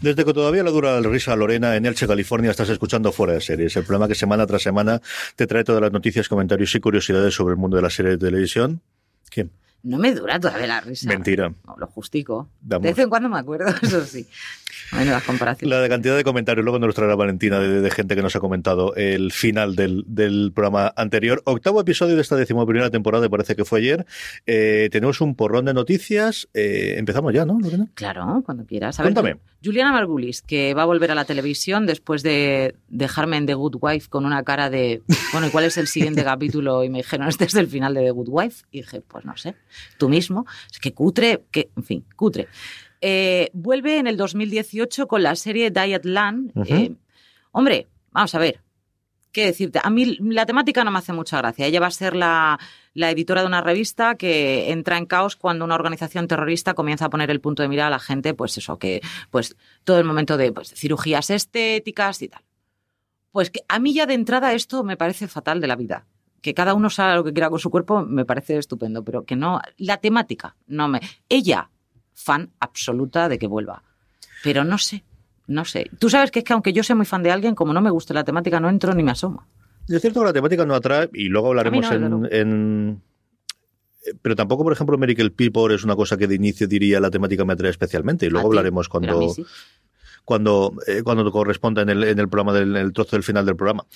Desde que todavía le dura la risa a Lorena en Elche, California, estás escuchando Fuera de Series, el programa que semana tras semana te trae todas las noticias, comentarios y curiosidades sobre el mundo de la serie de televisión. ¿Quién? No me dura todavía la risa. Mentira. No, lo justico. De vez en cuando me acuerdo, eso sí. Bueno, las comparaciones. La de cantidad de comentarios, luego nos traerá Valentina de, de gente que nos ha comentado el final del, del programa anterior. Octavo episodio de esta decimoprimera temporada, parece que fue ayer. Eh, tenemos un porrón de noticias. Eh, empezamos ya, ¿no, Lorena? Claro, cuando quieras. A ver, Cuéntame. Juliana Margulis, que va a volver a la televisión después de dejarme en The Good Wife con una cara de, bueno, ¿y cuál es el siguiente capítulo? Y me dijeron, este es el final de The Good Wife. Y dije, pues no sé, tú mismo. Es que cutre, que, en fin, cutre. Eh, vuelve en el 2018 con la serie Diet Land. Ujú. Eh, hombre, vamos a ver. ¿Qué decirte? A mí la temática no me hace mucha gracia. Ella va a ser la, la editora de una revista que entra en caos cuando una organización terrorista comienza a poner el punto de mira a la gente, pues eso, que pues todo el momento de pues, cirugías estéticas y tal. Pues que a mí ya de entrada esto me parece fatal de la vida. Que cada uno sabe lo que quiera con su cuerpo me parece estupendo, pero que no, la temática no me. Ella, fan absoluta de que vuelva. Pero no sé, no sé. Tú sabes que es que aunque yo sea muy fan de alguien, como no me guste la temática, no entro ni me asomo. Es cierto que la temática no atrae y luego hablaremos no, en, eh, Pero tampoco, por ejemplo, Miracle People es una cosa que de inicio diría la temática me atrae especialmente y luego hablaremos cuando cuando eh, cuando corresponda en el, en el programa del en el trozo del final del programa.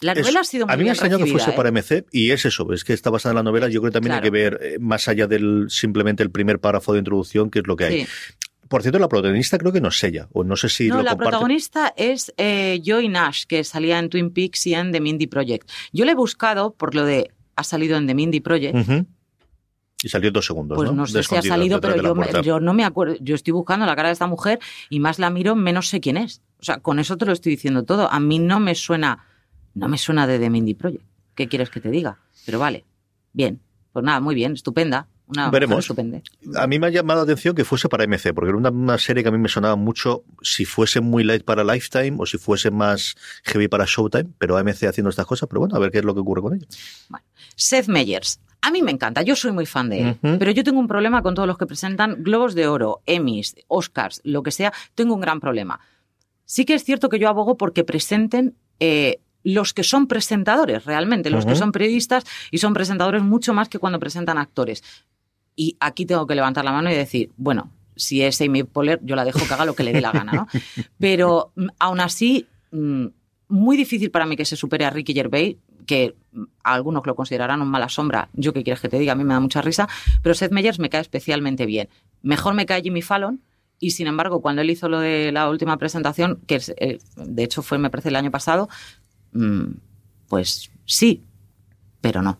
La Es- novela ha sido muy a mí me extrañó que fuese ¿eh? para MC y es eso, es que está basada en la novela. Yo creo que también hay que ver eh, más allá del simplemente el primer párrafo de introducción, que es lo que hay. Sí. Por cierto, la protagonista creo que no es ella, o no sé si no, lo la comparte. protagonista es eh, Joy Nash, que salía en Twin Peaks y en The Mindy Project. Yo le he buscado por lo de ha salido en The Mindy Project. Y salió dos segundos, Pues ¿no? no sé si ha salido, pero yo, me- yo no me acuerdo. Yo estoy buscando la cara de esta mujer y más la miro, menos sé quién es. O sea, con eso te lo estoy diciendo todo. A mí no me suena, no me suena de The Mindy Project. ¿Qué quieres que te diga? Pero vale, bien. Pues nada, muy bien, estupenda. Una Veremos. estupenda. A mí me ha llamado la atención que fuese para MC, porque era una, una serie que a mí me sonaba mucho si fuese muy light para Lifetime o si fuese más heavy para Showtime, pero AMC haciendo estas cosas, pero bueno, a ver qué es lo que ocurre con ella. Seth Meyers. A mí me encanta, yo soy muy fan de él, pero yo tengo un problema con todos los que presentan Globos de Oro, Emmys, Oscars, lo que sea, tengo un gran problema. Sí que es cierto que yo abogo porque presenten eh, los que son presentadores realmente, los que son periodistas y son presentadores mucho más que cuando presentan actores. Y aquí tengo que levantar la mano y decir, bueno, si es Amy Poehler, yo la dejo que haga lo que le dé la gana, ¿no? Pero mm, aún así, mm, muy difícil para mí que se supere a Ricky Gervais, que mm, algunos lo considerarán un mala sombra. Yo qué quieres que te diga, a mí me da mucha risa, pero Seth Meyers me cae especialmente bien. Mejor me cae Jimmy Fallon. Y sin embargo, cuando él hizo lo de la última presentación, que eh, de hecho fue, me parece, el año pasado, pues sí, pero no.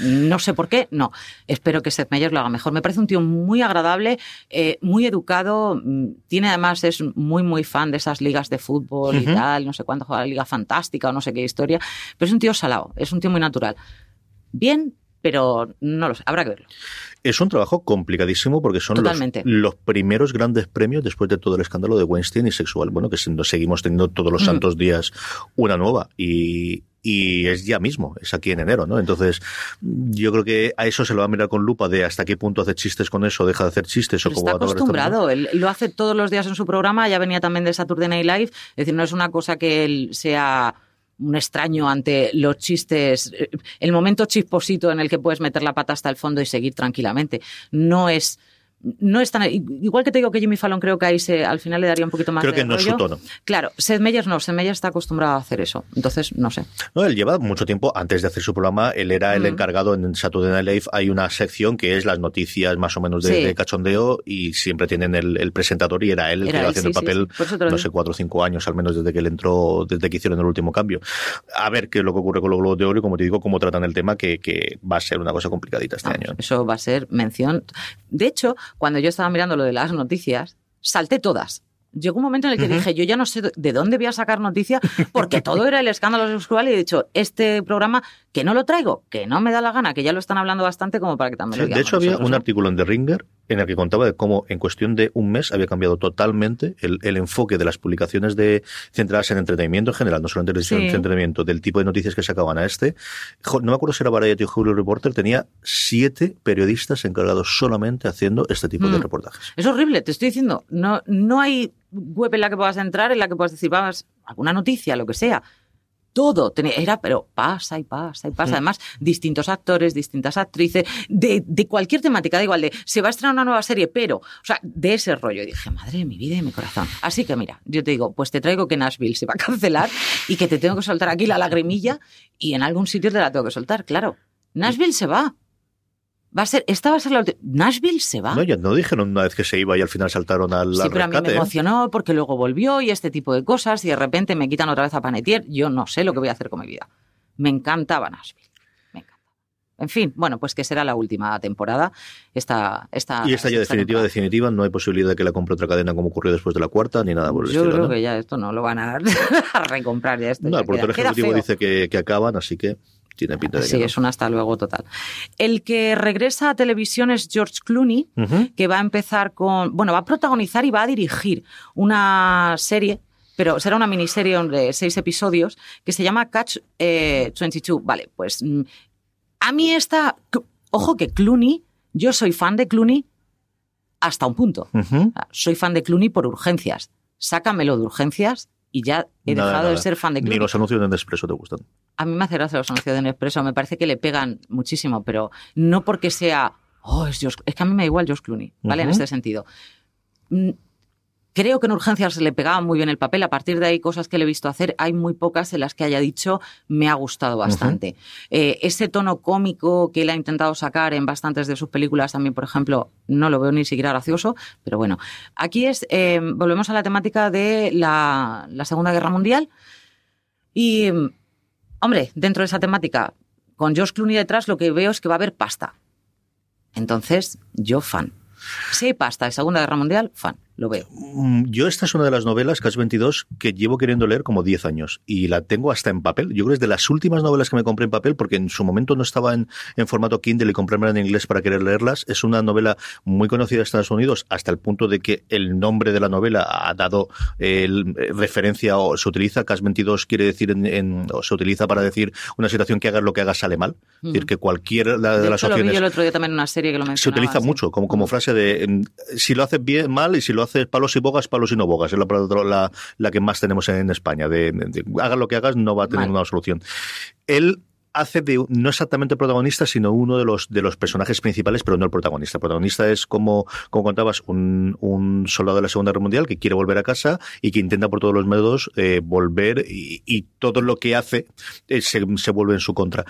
No sé por qué, no. Espero que Seth Meyers lo haga mejor. Me parece un tío muy agradable, eh, muy educado. mm, Tiene además, es muy, muy fan de esas ligas de fútbol y tal. No sé cuánto juega la Liga Fantástica o no sé qué historia. Pero es un tío salado, es un tío muy natural. bien, pero no lo sé, habrá que verlo. Es un trabajo complicadísimo porque son los, primeros grandes premios después de todo el escándalo de Weinstein y sexual. Bueno, que se- seguimos teniendo todos los Mm. santos días una nueva y, y es ya mismo, es aquí en enero, ¿no? Entonces, yo creo que a eso se lo va a mirar con lupa de hasta qué punto hace chistes con eso, deja de hacer chistes o cómo está va a tocar esta acostumbrado, él lo hace todos los días en su programa, ya venía también de Saturday Night Live, es decir, no es una cosa que él sea un extraño ante los chistes, eh, el momento chisposito en el que puedes meter la pata hasta el fondo y seguir tranquilamente. No es no es tan igual que te digo que Jimmy Fallon creo que ahí se al final le daría un poquito más Creo de que no es su tono. Claro, Seth Meyers no, Seth Meyers está acostumbrado a hacer eso. Entonces, no sé. No, él lleva mucho tiempo, antes de hacer su programa, él era el encargado en Saturday Night Live. Hay una sección que es las noticias más o menos de, Sí. de cachondeo y siempre tienen el, el presentador y era él el Era que iba haciendo sí, el papel, sí, no sé, cuatro o cinco años al menos desde que él entró, desde que hicieron el último cambio. A ver qué es lo que ocurre con los Globos de Oro y como te digo, cómo tratan el tema, que, que va a ser una cosa complicadita este Vamos, año. Eso va a ser mención. De hecho, cuando yo estaba mirando lo de las noticias, salté todas. Llegó un momento en el que dije, yo ya no sé de dónde voy a sacar noticias, porque todo era el escándalo sexual y he dicho, este programa, que no lo traigo, que no me da la gana, que ya lo están hablando bastante como para que también lo Sí, de hecho, había un ¿no? artículo en The Ringer en el que contaba de cómo en cuestión de un mes había cambiado totalmente el, el enfoque de las publicaciones de centradas en entretenimiento en general, no solo en televisión, Sí. en entretenimiento, del tipo de noticias que sacaban a este. No me acuerdo si era Variety o Julio Reporter, tenía siete periodistas encargados solamente haciendo este tipo de Mm. reportajes. Es horrible, te estoy diciendo. No, no hay web en la que puedas entrar, en la que puedas decir, vamos, alguna noticia, lo que sea. Todo tenía, era, pero pasa y pasa y pasa. Mm. Además, distintos actores, distintas actrices, de, de cualquier temática, da igual, de se va a estrenar una nueva serie, pero, o sea, de ese rollo. Y dije, madre de mi vida y mi corazón. Así que mira, yo te digo, pues te traigo que Nashville se va a cancelar y que te tengo que soltar aquí la lagrimilla y en algún sitio te la tengo que soltar, claro. Nashville se va. Va a ser, esta va a ser la última. Nashville se va. No, ya no dijeron una vez que se iba y al final saltaron al, Sí, al pero a mí me ¿eh? emocionó porque luego volvió y este tipo de cosas y de repente me quitan otra vez a Panetier. Yo no sé lo que voy a hacer con mi vida. Me encantaba Nashville. Me encantaba. En fin, bueno, pues que será la última temporada. Esta, esta, Y esta ya definitiva, temporada. definitiva, no hay posibilidad de que la compre otra cadena como ocurrió después de la cuarta, ni nada por el Yo estilo. creo ¿no? que ya esto no lo van a, a recomprar ya esto. No, ya el productor ejecutivo dice que, que acaban, así que tiene pinta de Sí, que no. es un hasta luego total. El que regresa a televisión es George Clooney, que va a empezar con, bueno, va a protagonizar y va a dirigir una serie, pero será una miniserie de seis episodios, que se llama Catch eh, 22. Vale, pues mm, a mí esta, ojo que Clooney, yo soy fan de Clooney hasta un punto. Soy fan de Clooney por urgencias. Sácamelo de urgencias y ya he Nada, dejado de ser fan de Ni Clooney. los anuncios de Nespresso te gustan. A mí me hace gracia los anuncios de Nespresso, me parece que le pegan muchísimo, pero no porque sea, oh, es, George- es que a mí me da igual George Clooney, ¿vale? En este sentido. Creo que en Urgencias le pegaba muy bien el papel. A partir de ahí, cosas que le he visto hacer, hay muy pocas en las que haya dicho me ha gustado bastante. Eh, ese tono cómico que él ha intentado sacar en bastantes de sus películas, también, por ejemplo, no lo veo ni siquiera gracioso, pero bueno. Aquí es, eh, volvemos a la temática de la, la Segunda Guerra Mundial. Y, hombre, dentro de esa temática, con George Clooney detrás, lo que veo es que va a haber pasta. Entonces, yo fan. Si hay pasta de Segunda Guerra Mundial, fan, lo veo. Mm, Yo esta es una de las novelas, Cas 22, que llevo queriendo leer como 10 años y la tengo hasta en papel. Yo creo que es de las últimas novelas que me compré en papel porque en su momento no estaba en, en formato Kindle y comprarme en inglés para querer leerlas. Es una novela muy conocida en Estados Unidos hasta el punto de que el nombre de la novela ha dado eh, referencia o se utiliza. Cas 22 quiere decir, en, en- o se utiliza para decir una situación que hagas lo que hagas sale mal. Es decir, que cualquier la- de, De las lo vi opciones yo el otro día también en una serie que lo se utiliza mucho como, como frase de si lo haces bien mal y si lo haces palos y bogas, palos y no bogas. Es la, la, la que más tenemos en España. De, de- hagas lo que hagas, no va a tener Vale. una solución. Él hace de no exactamente protagonista, sino uno de los de los personajes principales, pero no el protagonista. El protagonista es como, como contabas, un, un soldado de la Segunda Guerra Mundial que quiere volver a casa y que intenta por todos los medios eh, volver y, y todo lo que hace eh, se, se vuelve en su contra.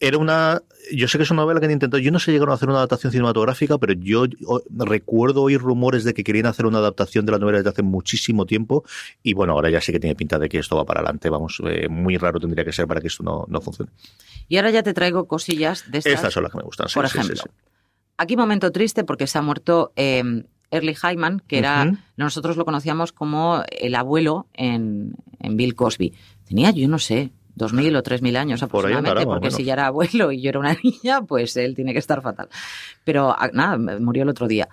Era una yo sé que es una novela que han intentado, yo no sé si llegaron a hacer una adaptación cinematográfica, pero yo recuerdo oír rumores de que querían hacer una adaptación de la novela desde hace muchísimo tiempo y bueno, ahora ya sí que tiene pinta de que esto va para adelante, vamos, eh, muy raro tendría que ser para que esto no, no funcione. Y ahora ya te traigo cosillas de estas. Estas son las que me gustan, sí, Por sí, sí, ejemplo, sí. Aquí momento triste porque se ha muerto eh, Early Hyman, que era, nosotros lo conocíamos como el abuelo en, en Bill Cosby. Tenía, yo no sé, 2.000 o 3.000 años Por ahí aproximadamente, porque si ya era abuelo y yo era una niña, pues él tiene que estar fatal. Pero ah, nada, murió el otro día.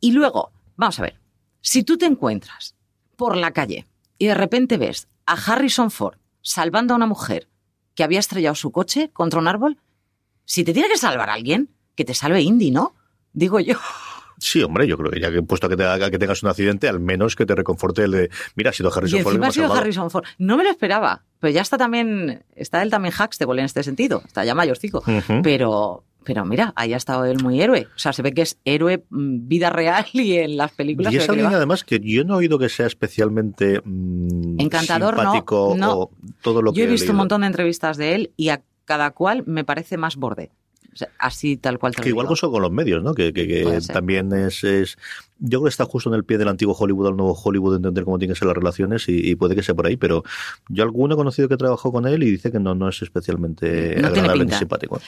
Y luego, vamos a ver, si tú te encuentras por la calle y de repente ves a Harrison Ford salvando a una mujer que había estrellado su coche contra un árbol, si te tiene que salvar alguien, que te salve Indy, ¿no? Digo yo. Sí, hombre, yo creo que ya que puesto que, te haga que tengas un accidente, al menos que te reconforte el de, mira, ha sido Harrison y Ford ha sido. Harrison Ford. No me lo esperaba, pero ya está también, está él también Huxtable en este sentido, está ya mayorcico. Ujú. Pero, pero mira, ahí ha estado él muy héroe. O sea, se ve que es héroe mm, vida real y en las películas Y es alguien además que yo no he oído que sea especialmente mm, Encantador, no, simpático no. o todo lo que Yo he visto un montón de entrevistas de él y a cada cual me parece más borde. O sea, así tal cual te lo Que igual cosa con los medios, ¿no? Que, que- que también es, es- Yo creo que está justo en el pie del antiguo Hollywood al nuevo Hollywood, de entender cómo tienen que ser las relaciones y, y puede que sea por ahí, pero yo alguno he conocido que trabajó con él y dice que no, no es especialmente No agradable ni simpático.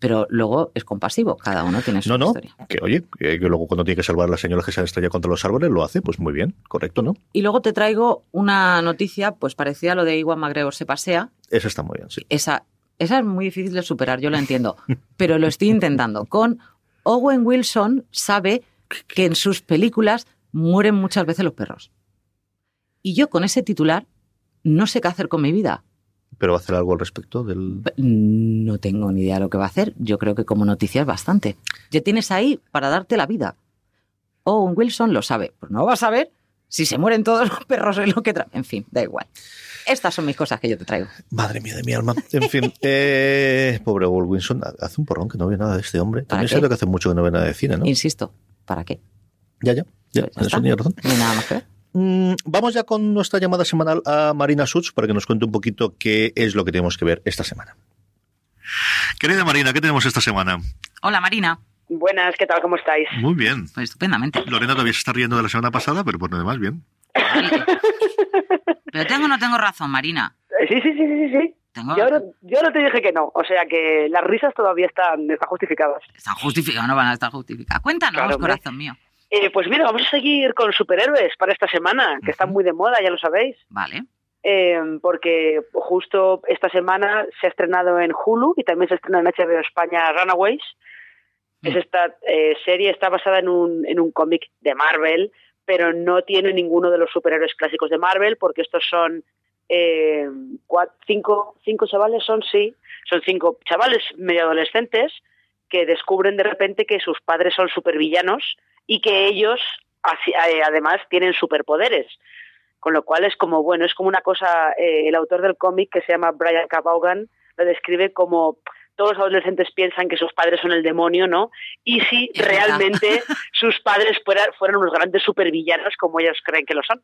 Pero luego es compasivo, cada uno tiene su No, no, historia. que oye, que, que luego cuando tiene que salvar a las señoras que se han estrellado contra los árboles, lo hace, pues muy bien, correcto, ¿no? Y luego te traigo una noticia, pues parecida a lo de Iwan McGregor se pasea, Eso está muy bien, sí. esa, esa es muy difícil de superar, yo lo entiendo, pero lo estoy intentando. Con Owen Wilson sabe que en sus películas mueren muchas veces los perros. Y yo con ese titular no sé qué hacer con mi vida. Pero va a hacer algo al respecto del... No tengo ni idea de lo que va a hacer. Yo creo que como noticia es bastante. Ya tienes ahí para darte la vida. Owen Wilson lo sabe. Pues no vas a saber si se mueren todos los perros en lo que trae. En fin, da igual. Estas son mis cosas que yo te traigo. Madre mía de mi alma. En fin, eh, pobre Will Wilson, hace un porrón que no ve nada de este hombre. ¿Para También siento que hace mucho que no ve nada de cine, ¿no? Insisto, ¿para qué? Ya, ya, ya, Pues ya eso razón. No hay nada más que ver. Mm, vamos ya con nuestra llamada semanal a Marina Such para que nos cuente un poquito qué es lo que tenemos que ver esta semana. Querida Marina, ¿qué tenemos esta semana? Hola, Marina. Buenas, ¿qué tal? ¿Cómo estáis? Muy bien. Pues estupendamente. Lorena todavía se está riendo de la semana pasada, pero por lo demás, bien. Pero tengo o no tengo razón, Marina. Eh, Sí, sí, sí, sí, sí. Tengo Yo no, yo no te dije que no, o sea que las risas todavía están, están justificadas. Están justificadas, no van a estar justificadas. Cuéntanos, Claro, corazón mío. Eh, pues mira, vamos a seguir con superhéroes para esta semana, que están muy de moda, ya lo sabéis. Vale. Eh, porque justo esta semana se ha estrenado en Hulu y también se estrena en HBO España Runaways. Es esta eh, serie, está basada en un, en un cómic de Marvel, pero no tiene ninguno de los superhéroes clásicos de Marvel, porque estos son eh, cinco, cinco chavales, son sí, son cinco chavales medio adolescentes que descubren de repente que sus padres son supervillanos y que ellos eh, además tienen superpoderes. Con lo cual es como, bueno, es como una cosa, eh, el autor del cómic que se llama Brian K. Vaughan lo describe como todos los adolescentes piensan que sus padres son el demonio, ¿no? Y si Es verdad. realmente sus padres fuera- fueran unos grandes supervillanos como ellos creen que lo son.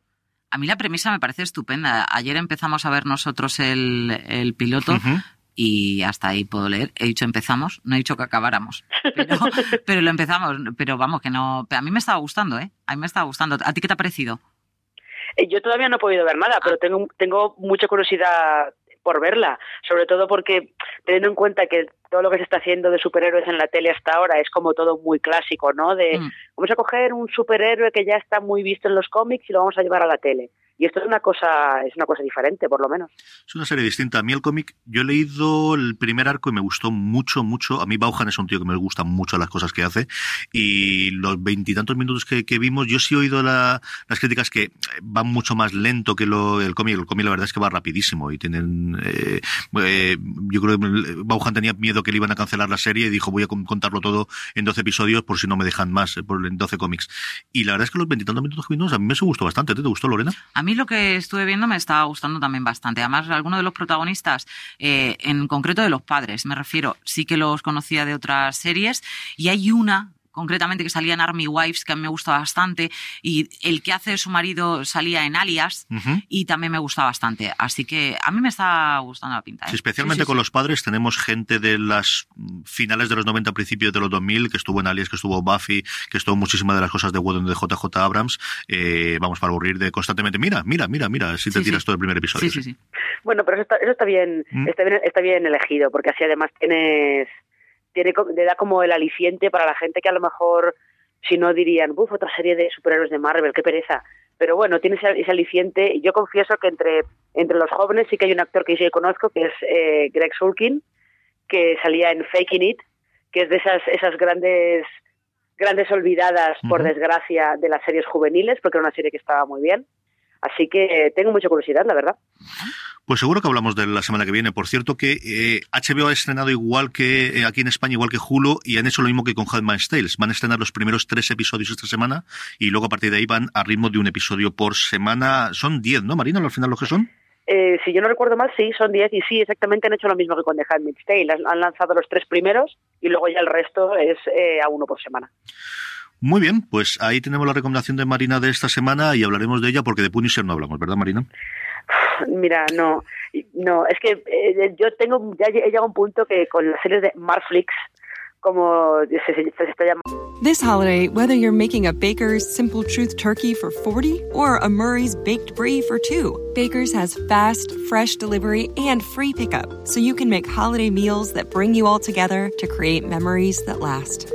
A mí la premisa me parece estupenda. Ayer empezamos a ver nosotros el, el piloto y hasta ahí puedo leer. He dicho empezamos, no he dicho que acabáramos. Pero, pero lo empezamos. Pero vamos, que no. A mí me estaba gustando, ¿eh? A mí me estaba gustando. ¿A ti qué te ha parecido? Eh, Yo todavía no he podido ver nada, pero tengo, tengo mucha curiosidad por verla, sobre todo porque teniendo en cuenta que todo lo que se está haciendo de superhéroes en la tele hasta ahora es como todo muy clásico, ¿no? De Mm. vamos a coger un superhéroe que ya está muy visto en los cómics y lo vamos a llevar a la tele. Y esto es una cosa es una cosa diferente, por lo menos. Es una serie distinta. A mí el cómic, yo he leído el primer arco y me gustó mucho, mucho. A mí Bauhan es un tío que me gusta mucho las cosas que hace. Y los veintitantos minutos que, que vimos, yo sí he oído la- las críticas que van mucho más lento que lo, el cómic. El cómic la verdad es que va rapidísimo y tienen... eh, eh, yo creo que Bauhan tenía miedo que le iban a cancelar la serie y dijo voy a con- contarlo todo en 12 episodios por si no me dejan más, eh, por, en 12 cómics. Y la verdad es que los veintitantos minutos que vimos a mí me gustó bastante. ¿Te, te gustó, Lorena? A mí lo que estuve viendo me estaba gustando también bastante. Además, algunos de los protagonistas, eh, en concreto de los padres, me refiero, sí que los conocía de otras series. Y hay una concretamente que salía en Army Wives, que a mí me gusta bastante, y el que hace de su marido salía en Alias, y también me gusta bastante. Así que a mí me está gustando la pinta. ¿eh? Sí, especialmente Sí, sí, con sí. los padres tenemos gente de las finales de los 90, principios de los 2000, que estuvo en Alias, que estuvo Buffy, que estuvo muchísimas de las cosas de Whedon de JJ Abrams. Eh, vamos para aburrir de constantemente, mira, mira, mira, mira, si te Sí, tiras sí. todo el primer episodio. Sí, sí, sí. Bueno, pero eso está, eso está bien, Mm. está bien, está bien elegido, porque así además tienes, tiene, le da como el aliciente para la gente que a lo mejor si no dirían, buf, otra serie de superhéroes de Marvel, qué pereza. Pero bueno, tiene ese, aliciente. Y yo confieso que entre, entre los jóvenes sí que hay un actor que sí conozco, que es eh, Greg Sulkin, que salía en Faking It, que es de esas, esas grandes grandes olvidadas, por desgracia, de las series juveniles, porque era una serie que estaba muy bien. Así que tengo mucha curiosidad, la verdad. Pues seguro que hablamos de la semana que viene. Por cierto que HBO eh, ha estrenado igual que eh, aquí en España, igual que Hulu, y han hecho lo mismo que con Handmaid's Tales. Van a estrenar los primeros tres episodios esta semana y luego a partir de ahí van a ritmo de un episodio por semana. Son diez, ¿no, Marina, al final lo que son? Eh, si yo no recuerdo mal, sí, son diez y sí, exactamente han hecho lo mismo que con The Handmaid's Tale. Han lanzado los tres primeros y luego ya el resto es a uno por semana. Muy bien, pues ahí tenemos la recomendación de Marina de esta semana y hablaremos de ella porque de Punisher no hablamos, ¿verdad, Marina? Mira, no, no, es que eh, yo tengo, ya he llegado a un punto que con las series de Marflix, como se, se, se está llamando. This holiday, whether you're making a Baker's Simple Truth turkey for 40 or a Murray's Baked Brie for 2, Baker's has fast, fresh delivery and free pickup, so you can make holiday meals that bring you all together to create memories that last.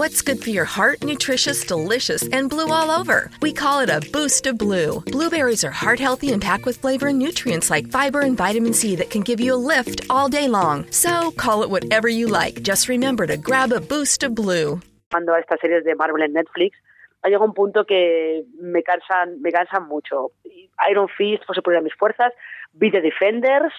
What's good for your heart? Nutritious, delicious, and blue all over. We call it a boost of blue. Blueberries are heart healthy and packed with flavor and nutrients like fiber and vitamin C that can give you a lift all day long. So call it whatever you like. Just remember to grab a boost of blue. Cuando a estas series de Marvel en Netflix, ha llegado un punto que me cansan, me cansan mucho. Iron Fist, José por mis fuerzas, Beat the Defenders,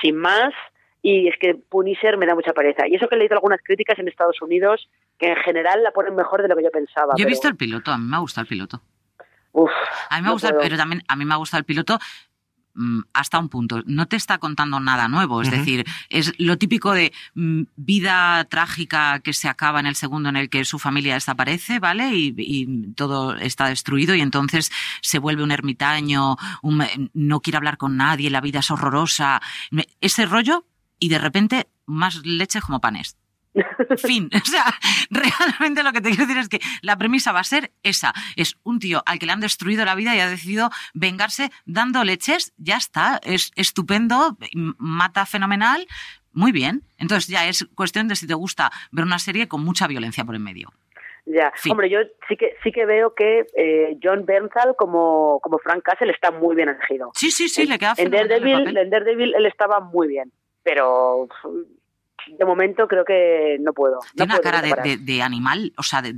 sin más. Y es que Punisher me da mucha pereza. Y eso que he leído algunas críticas en Estados Unidos, que en general la ponen mejor de lo que yo pensaba. Yo he visto el piloto, a mí me ha gustado el piloto. Uf, a mí me gusta, pero también a mí me ha gustado el piloto mm, hasta un punto. No te está contando nada nuevo, es decir, es lo típico de mm, vida trágica que se acaba en el segundo en el que su familia desaparece, ¿vale? Y, todo está destruido y entonces se vuelve un ermitaño, no quiere hablar con nadie, la vida es horrorosa. Ese rollo y de repente más leche como panes. fin. O sea, realmente lo que te quiero decir es que la premisa va a ser esa. Es un tío al que le han destruido la vida y ha decidido vengarse dando leches. Ya está. Es estupendo. Mata fenomenal. Muy bien. Entonces ya es cuestión de si te gusta ver una serie con mucha violencia por en medio. Ya, hombre, yo sí que sí que veo que eh, John Bernthal como, como Frank Castle está muy bien elegido. Sí, sí, sí, le queda en Daredevil, en Daredevil él estaba muy bien pero de momento creo que no puedo. Tiene una cara de, animal, o sea, de,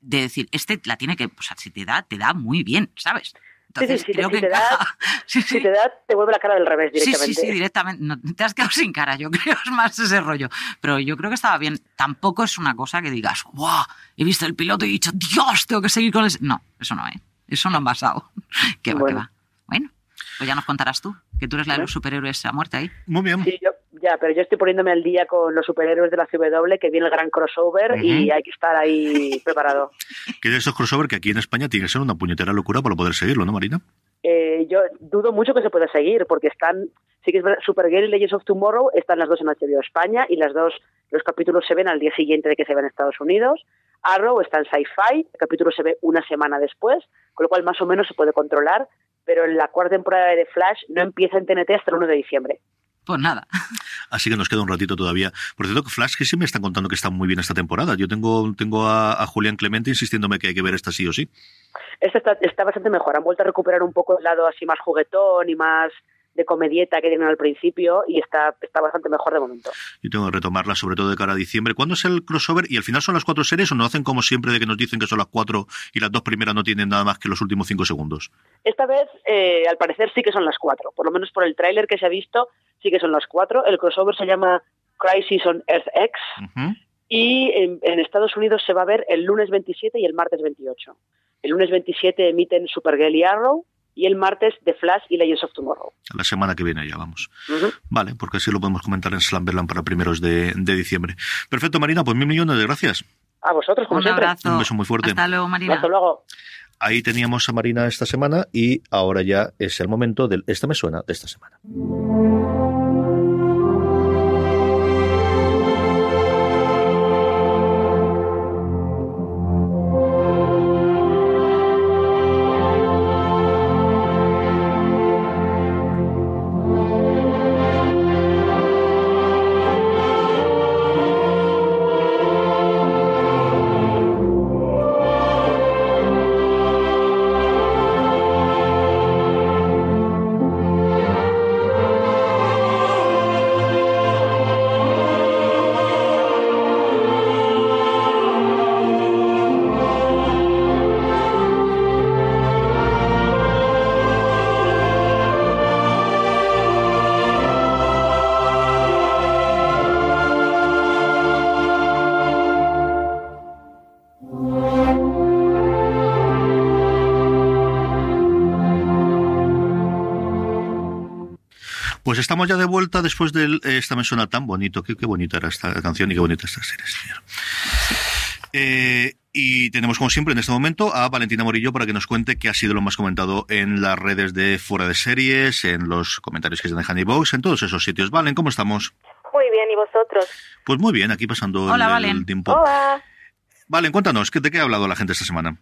decir, este la tiene que, o sea, si te da, te da muy bien, ¿sabes? Entonces, sí, sí, si, te, da, si te da, te vuelve la cara del revés directamente. Sí, sí, sí, directamente. No, te has quedado sin cara, yo creo, es más ese rollo. Pero yo creo que estaba bien. Tampoco es una cosa que digas, ¡guau! He visto el piloto y he dicho, ¡Dios! Tengo que seguir con ese. No, eso no, ¿eh? Eso no ha pasado. que va, que va. Bueno, pues ya nos contarás tú, que tú eres la de los superhéroes a muerte ahí. Muy bien. Sí, yo, ya, pero yo estoy poniéndome al día con los superhéroes de la CW, que viene el gran crossover y hay que estar ahí preparado. Que de esos crossover que aquí en España tiene que ser una puñetera locura para poder seguirlo, ¿no, Marina? Eh, yo dudo mucho que se pueda seguir, porque están, sí que es verdad, Supergirl y Legends of Tomorrow están las dos en HBO España y las dos, los capítulos se ven al día siguiente de que se ven en Estados Unidos. Arrow está en Sci-Fi, el capítulo se ve una semana después, con lo cual más o menos se puede controlar, pero en la cuarta temporada de Flash no empieza en TNT hasta el 1 de diciembre. Pues nada. Así que nos queda un ratito todavía. Por cierto, Flash que sí me están contando que está muy bien esta temporada. Yo tengo, tengo a, Julián Clemente insistiéndome que hay que ver esta sí o sí. Esta está, está, bastante mejor. Han vuelto a recuperar un poco el lado así más juguetón y más de comedieta que tienen al principio y está, está bastante mejor de momento. Yo tengo que retomarla, sobre todo de cara a diciembre. ¿Cuándo es el crossover? ¿Y al final son las cuatro series o no hacen como siempre de que nos dicen que son las cuatro y las dos primeras no tienen nada más que los últimos cinco segundos? Esta vez, eh, al parecer, sí que son las cuatro. Por lo menos por el tráiler que se ha visto, sí que son las cuatro. El crossover se llama Crisis on Earth X. Y en, en, Estados Unidos se va a ver el lunes 27 y el martes 28. El lunes 27 emiten Supergirl y Arrow y el martes de Flash y Legends of Tomorrow. La semana que viene ya vamos. Vale, porque así lo podemos comentar en Slamberland para primeros de, diciembre. Perfecto, Marina, pues mil millones de gracias. A vosotros, como Un siempre. Abrazo. Un beso muy fuerte. Hasta luego, Marina. Hasta luego. Ahí teníamos a Marina esta semana y ahora ya es el momento del Esta me suena de esta semana. Estamos ya de vuelta después de esta me suena tan bonito. Qué, qué bonita era esta canción y qué bonita esta serie, señor. Eh, y tenemos, como siempre, en este momento a Valentina Morillo para que nos cuente qué ha sido lo más comentado en las redes de Fuera de Series, en los comentarios que se dejan en Vox, en todos esos sitios. Valen, ¿cómo estamos? Muy bien, ¿y vosotros? Pues muy bien, aquí pasando Hola, el, el Valen. tiempo. Hola. Valen, cuéntanos, ¿qué- ¿de qué ha hablado la gente esta semana?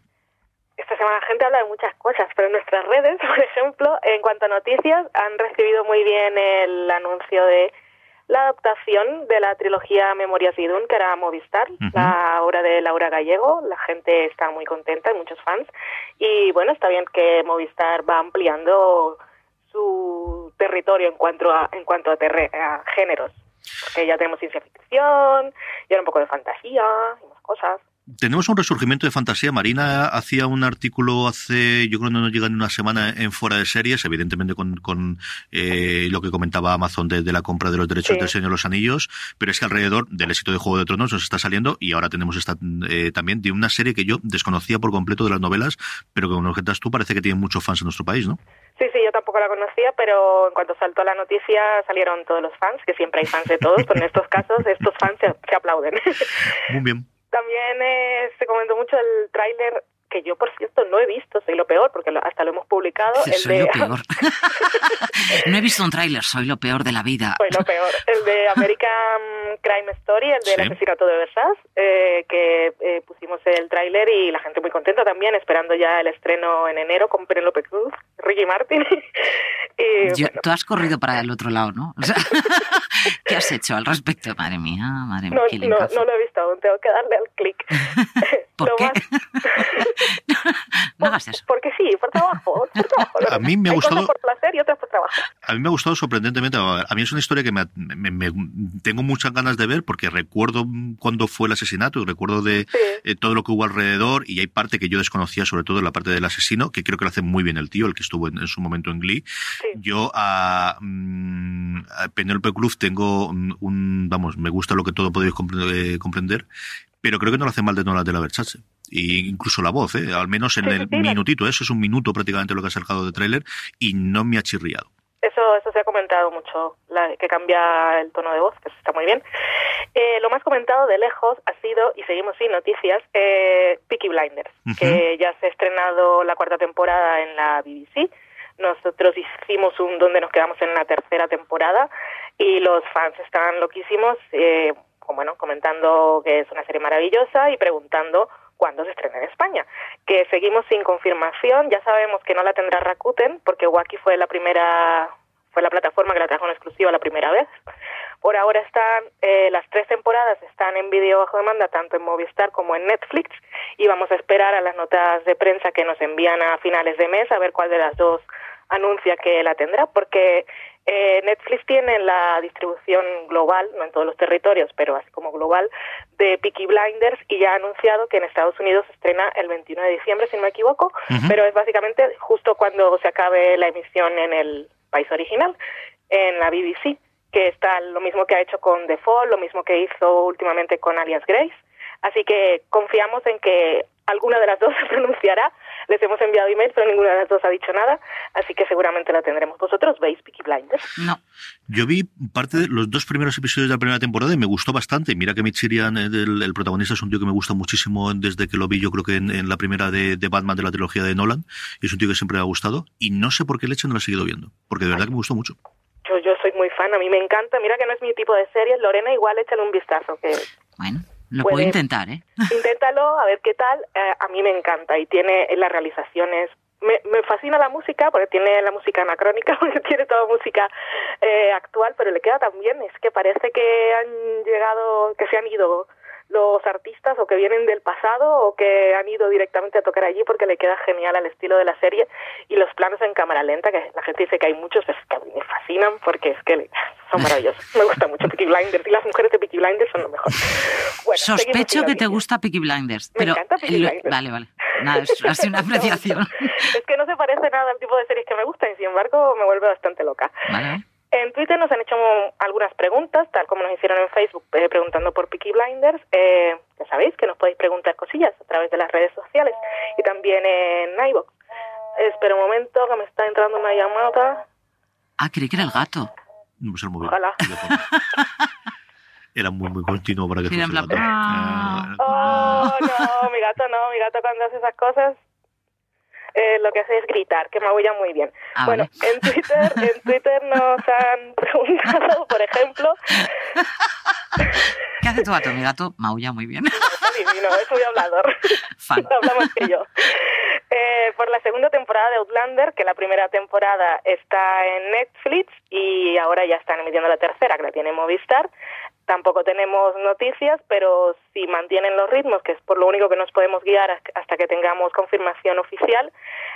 Habla de muchas cosas, pero en nuestras redes, por ejemplo, en cuanto a noticias, han recibido muy bien el anuncio de la adaptación de la trilogía Memorias de Idún, que era Movistar, la obra de Laura Gallego. La gente está muy contenta, hay muchos fans. Y bueno, está bien que Movistar va ampliando su territorio en cuanto a, en cuanto a, terre- a géneros. Porque ya tenemos ciencia ficción, y ahora un poco de fantasía y más cosas. Tenemos un resurgimiento de fantasía. Marina hacía un artículo hace, yo creo que no nos llega ni una semana en fuera de series, evidentemente con, con eh, lo que comentaba Amazon de, de la compra de los derechos Sí. del Señor de los Anillos, pero es que alrededor del éxito de Juego de Tronos nos está saliendo y ahora tenemos esta eh, también de una serie que yo desconocía por completo de las novelas, pero que como objetas tú parece que tiene muchos fans en nuestro país, ¿no? Sí, sí, yo tampoco la conocía, pero en cuanto saltó la noticia salieron todos los fans, que siempre hay fans de todos, pero en estos casos estos fans se, se aplauden. Muy bien. También eh, se comentó mucho el tráiler que yo, por cierto, no he visto, soy lo peor, porque lo- hasta lo hemos publicado. Sí, el soy de, lo peor. no he visto un tráiler, soy lo peor de la vida. Soy lo peor. El de American Crime Story, el del Sí. asesinato de Versace, eh, que eh, pusimos el tráiler y la gente muy contenta también, esperando ya el estreno en enero con Penélope Cruz, Ricky Martin. y, Yo- bueno, tú has corrido para el otro lado, ¿no? O sea, ¿Qué has hecho al respecto? Madre mía, madre mía, no, no, no lo he visto aún, tengo que darle al clic. ¿Por qué? no hagas eso. Porque sí, por trabajo. Por trabajo. A mí me ha gustado- por placer y otras por trabajo. A mí me ha gustado sorprendentemente. A mí es una historia que me, me- me- tengo muchas ganas de ver porque recuerdo cuando fue el asesinato y recuerdo de Sí. eh, todo lo que hubo alrededor y hay parte que yo desconocía, sobre todo la parte del asesino, que creo que lo hace muy bien el tío, el que estuvo en, en su momento en Glee. Sí. Yo a, mm, a Penélope Cruz tengo un, vamos, me gusta lo que todo podéis compre- eh, comprender, pero creo que no lo hace mal de Donald de la Versace. Y incluso la voz, ¿eh? al menos en Sí, el sí, minutito, eso es un minuto prácticamente lo que ha sacado de tráiler y no me ha chirriado. Eso, eso se ha comentado mucho, la- que cambia el tono de voz, que eso está muy bien. Eh, lo más comentado de lejos ha sido, y seguimos sin noticias, eh, Peaky Blinders, que ya se ha estrenado la cuarta temporada en la BBC. Nosotros hicimos un donde nos quedamos en la tercera temporada y los fans están loquísimos, eh, bueno, comentando que es una serie maravillosa y preguntando cuándo se estrena en España. Que seguimos sin confirmación, ya sabemos que no la tendrá Rakuten porque Wacky fue la primera fue la plataforma que la trajo en exclusiva la primera vez. Por ahora están eh, las tres temporadas están en vídeo bajo demanda tanto en Movistar como en Netflix y vamos a esperar a las notas de prensa que nos envían a finales de mes a ver cuál de las dos anuncia que la tendrá porque eh, Netflix tiene la distribución global, no en todos los territorios, pero así como global, de Peaky Blinders y ya ha anunciado que en Estados Unidos se estrena el 21 de diciembre, si no me equivoco, pero es básicamente justo cuando se acabe la emisión en el país original, en la BBC, que está lo mismo que ha hecho con The Fall, lo mismo que hizo últimamente con Alias Grace. Así que confiamos en que alguna de las dos se pronunciará. Les hemos enviado emails, pero ninguna de las dos ha dicho nada, así que seguramente la tendremos. ¿Vosotros veis Peaky Blinders? No. Yo vi parte de los dos primeros episodios de la primera temporada y me gustó bastante. Mira que Mitch Chirian, eh, el, el protagonista, es un tío que me gusta muchísimo desde que lo vi, yo creo que en, en la primera de, de Batman de la trilogía de Nolan. Y es un tío que siempre me ha gustado. Y no sé por qué leche no lo he seguido viendo. Porque de verdad que me gustó mucho. Yo, yo soy muy fan, a mí me encanta. Mira que no es mi tipo de series. Lorena, igual échale un vistazo, que Bueno, lo puedo intentar, ¿eh? Inténtalo, a ver qué tal. Eh, a mí me encanta y tiene las realizaciones. Me, me fascina la música porque tiene la música anacrónica, porque tiene toda música eh, actual, pero le queda también. Es que parece que han llegado, que se han ido los artistas o que vienen del pasado o que han ido directamente a tocar allí porque le queda genial al estilo de la serie y los planos en cámara lenta que la gente dice que hay muchos es que a mí me fascinan porque es que son maravillosos me gusta mucho Peaky Blinders y las mujeres de Peaky Blinders son lo mejor Bueno, Sospecho que te gusta Peaky Blinders. Me pero encanta Peaky el- Blinders. Vale, vale. Nada, es así una apreciación. es que no se parece nada al tipo de series que me gustan y sin embargo me vuelve bastante loca vale. En Twitter nos han hecho algunas preguntas, tal como nos hicieron en Facebook eh, preguntando por Peaky Blinders. Eh, ya sabéis que nos podéis preguntar cosillas a través de las redes sociales y también en iVoox. Espera un momento que me está entrando una llamada. Ah, creí que era el gato. Pues el móvil. Ojalá. Era muy, muy continuo para que fuese gato. ah. Eh, Oh, no, mi gato no, mi gato cuando hace esas cosas eh, lo que hace es gritar, que maulla muy bien. Ah, bueno, vale. en Twitter, en Twitter nos han preguntado, por ejemplo, ¿Qué hace tu gato? Mi gato maulla muy bien. divino, es muy hablador, Fan. habla más que yo. Eh, por la segunda temporada de Outlander, que la primera temporada está en Netflix y ahora ya están emitiendo la tercera, que la tiene Movistar. Tampoco tenemos noticias, pero si mantienen los ritmos, que es por lo único que nos podemos guiar hasta que tengamos confirmación oficial,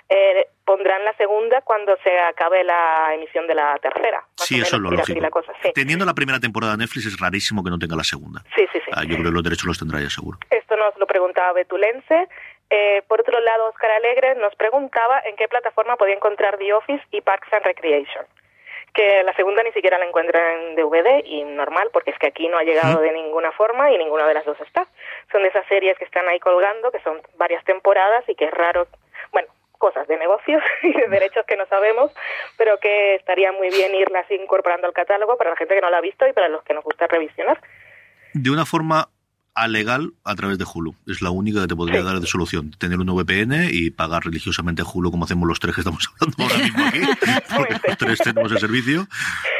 eh, pondrán la segunda cuando se acabe la emisión de la tercera. Sí, eso es lo lógico. la cosa, sí. Teniendo la primera temporada de Netflix es rarísimo que no tenga la segunda. sí, sí, sí. Ah, yo creo que los derechos los tendrá ya seguro. Esto nos lo preguntaba Betulense. Eh, por otro lado, Oscar Alegre nos preguntaba en qué plataforma podía encontrar The Office y Parks and Recreation. Que la segunda ni siquiera la encuentra en DVD y normal, porque es que aquí no ha llegado de ninguna forma y ninguna de las dos está. Son de esas series que están ahí colgando, que son varias temporadas y que es raro, bueno, cosas de negocios y de derechos que no sabemos, pero que estaría muy bien irlas incorporando al catálogo para la gente que no la ha visto y para los que nos gusta revisionar. De una forma alegal a través de Hulu. Es la única que te podría dar de solución. Tener un VPN y pagar religiosamente Hulu como hacemos los tres que estamos hablando ahora mismo aquí. Porque los tres tenemos el servicio.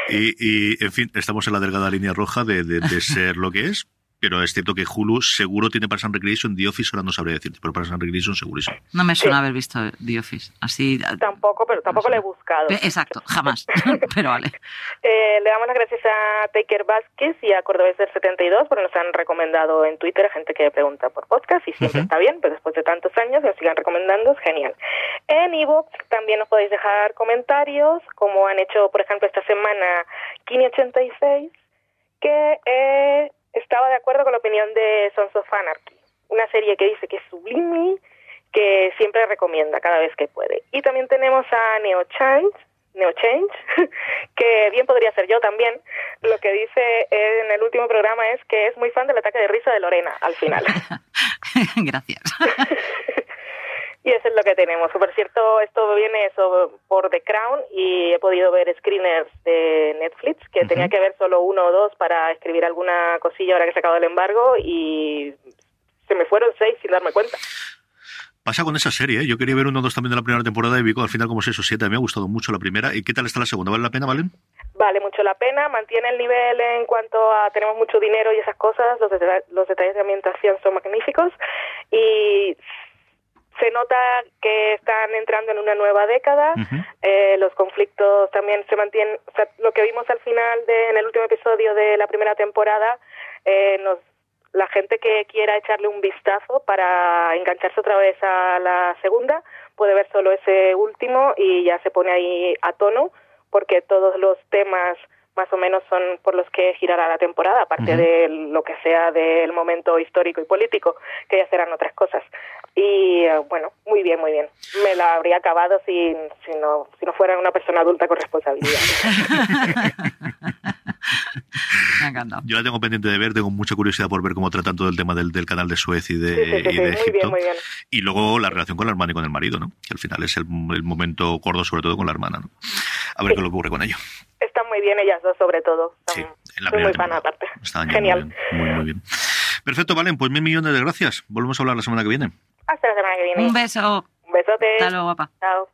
Y, y, en fin, estamos en la delgada línea roja de, de- de ser lo que es. Pero es cierto que Hulu seguro tiene Parks and Recreation, The Office ahora no sabría decirte, pero Parks and Recreation segurísimo. No me suena Sí. haber visto The Office. Así. Tampoco, pero tampoco No lo he buscado. Exacto, jamás. Pero vale. Eh, le damos las gracias a Taker Vázquez y a Cordobés del 72 porque nos han recomendado en Twitter a gente que pregunta por podcast y siempre está bien, pero después de tantos años nos sigan recomendando es genial. En iVoox también nos podéis dejar comentarios, como han hecho, por ejemplo, esta semana Kini86, que eh, estaba de acuerdo con la opinión de Sons of Anarchy, una serie que dice que es sublime, que siempre recomienda cada vez que puede. Y también tenemos a Neo Change, Neo Change, que bien podría ser yo también. Lo que dice en el último programa es que es muy fan del ataque de risa de Lorena al final. Gracias. Y eso es lo que tenemos. Por cierto, esto viene eso por The Crown y he podido ver screeners de Netflix, que tenía que ver solo uno o dos para escribir alguna cosilla ahora que se acabó el embargo y se me fueron seis sin darme cuenta. Pasa con esa serie, ¿eh? Yo quería ver uno o dos también de la primera temporada y vi al final como seis o siete. Me ha gustado mucho la primera. ¿Y qué tal está la segunda? ¿Vale la pena, Valen? Vale mucho la pena, mantiene el nivel en cuanto a tenemos mucho dinero y esas cosas, los, deta- los detalles de ambientación son magníficos y se nota que están entrando en una nueva década, eh, los conflictos también se mantienen, o sea, lo que vimos al final de, en el último episodio de la primera temporada, eh, nos, la gente que quiera echarle un vistazo para engancharse otra vez a la segunda puede ver solo ese último y ya se pone ahí a tono porque todos los temas más o menos son por los que girará la temporada, aparte Ujú. de lo que sea del momento histórico y político, que ya serán otras cosas. Y eh, bueno, muy bien, muy bien. Me la habría acabado si, si, no, si no fuera una persona adulta con responsabilidad. Me ha encantado. Yo la tengo pendiente de ver, tengo mucha curiosidad por ver cómo tratan todo el tema del, del canal de Suez y de, Sí, sí, sí, y sí, de muy Egipto. bien, muy bien. Y luego la relación con la hermana y con el marido, ¿no? Que al final es el, el momento gordo, sobre todo con la hermana, ¿no? A ver Sí. qué le ocurre con ello. Están muy bien ellas dos, sobre todo. Sí, Son- en la soy muy fan aparte. Está Genial. Muy bien, muy, muy bien. Perfecto, Valen, pues mil millones de gracias. Volvemos a hablar la semana que viene. Hasta la semana que viene. Un beso. Un besote. Hasta luego, guapa. Chao.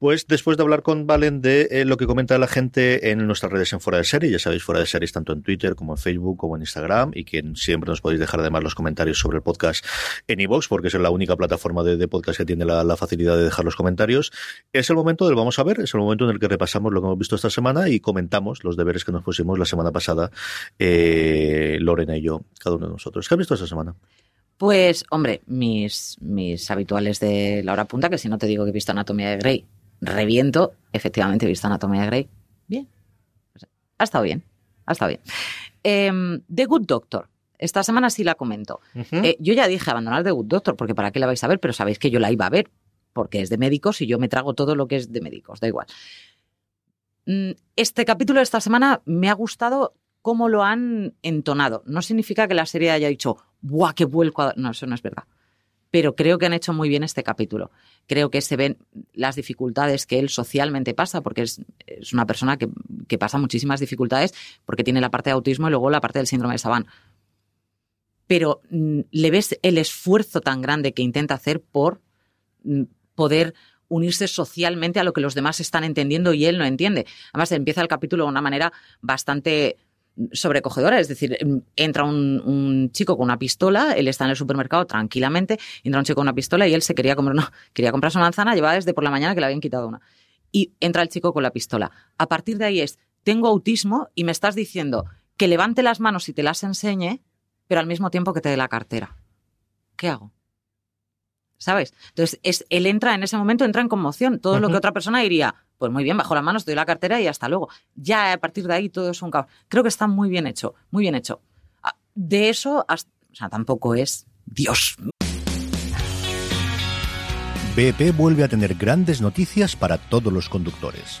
Pues después de hablar con Valen de eh, lo que comenta la gente en nuestras redes en Fuera de Serie, ya sabéis, Fuera de Series tanto en Twitter como en Facebook como en Instagram y que siempre nos podéis dejar además los comentarios sobre el podcast en iVoox porque es la única plataforma de, podcast que tiene la, la facilidad de dejar los comentarios. Es el momento del vamos a ver, es el momento en el que repasamos lo que hemos visto esta semana y comentamos los deberes que nos pusimos la semana pasada, eh, Lorena y yo, cada uno de nosotros. ¿Qué has visto esta semana? Pues, hombre, mis, mis habituales de la hora punta, que si no te digo que he visto Anatomía de Grey, reviento. Efectivamente, he visto Anatomía Grey. Bien. Ha estado bien. Ha estado bien. Em, The Good Doctor. Esta semana sí la comento. Eh, yo ya dije abandonar The Good Doctor, porque para qué la vais a ver, pero sabéis que yo la iba a ver, porque es de médicos y yo me trago todo lo que es de médicos, da igual. Mm, Este capítulo de esta semana me ha gustado cómo lo han entonado. No significa que la serie haya dicho, ¡buah, qué vuelco! a dar". No, eso no es verdad. Pero creo que han hecho muy bien este capítulo. Creo que se ven las dificultades que él socialmente pasa, porque es, una persona que, que, pasa muchísimas dificultades, porque tiene la parte de autismo y luego la parte del síndrome de Savant. Pero mm, le ves el esfuerzo tan grande que intenta hacer por mm, poder unirse socialmente a lo que los demás están entendiendo y él no entiende. Además, empieza el capítulo de una manera bastante sobrecogedora, es decir, em, entra un, chico con una pistola, él está en el supermercado tranquilamente, entra un chico con una pistola y él se quería comprar, no, quería comprarse una manzana, llevaba desde por la mañana que le habían quitado una. Y entra el chico con la pistola. A partir de ahí es, tengo autismo y me estás diciendo que levante las manos y te las enseñe, pero al mismo tiempo que te dé la cartera. ¿Qué hago? ¿Sabes? Entonces, es, él entra en ese momento, entra en conmoción. Todo uh -huh. lo que otra persona diría, pues muy bien, bajo las manos, te doy la cartera y hasta luego. Ya a partir de ahí todo es un caos. Creo que está muy bien hecho, muy bien hecho. De eso, hasta, o sea, tampoco es Dios. BP vuelve a tener grandes noticias para todos los conductores.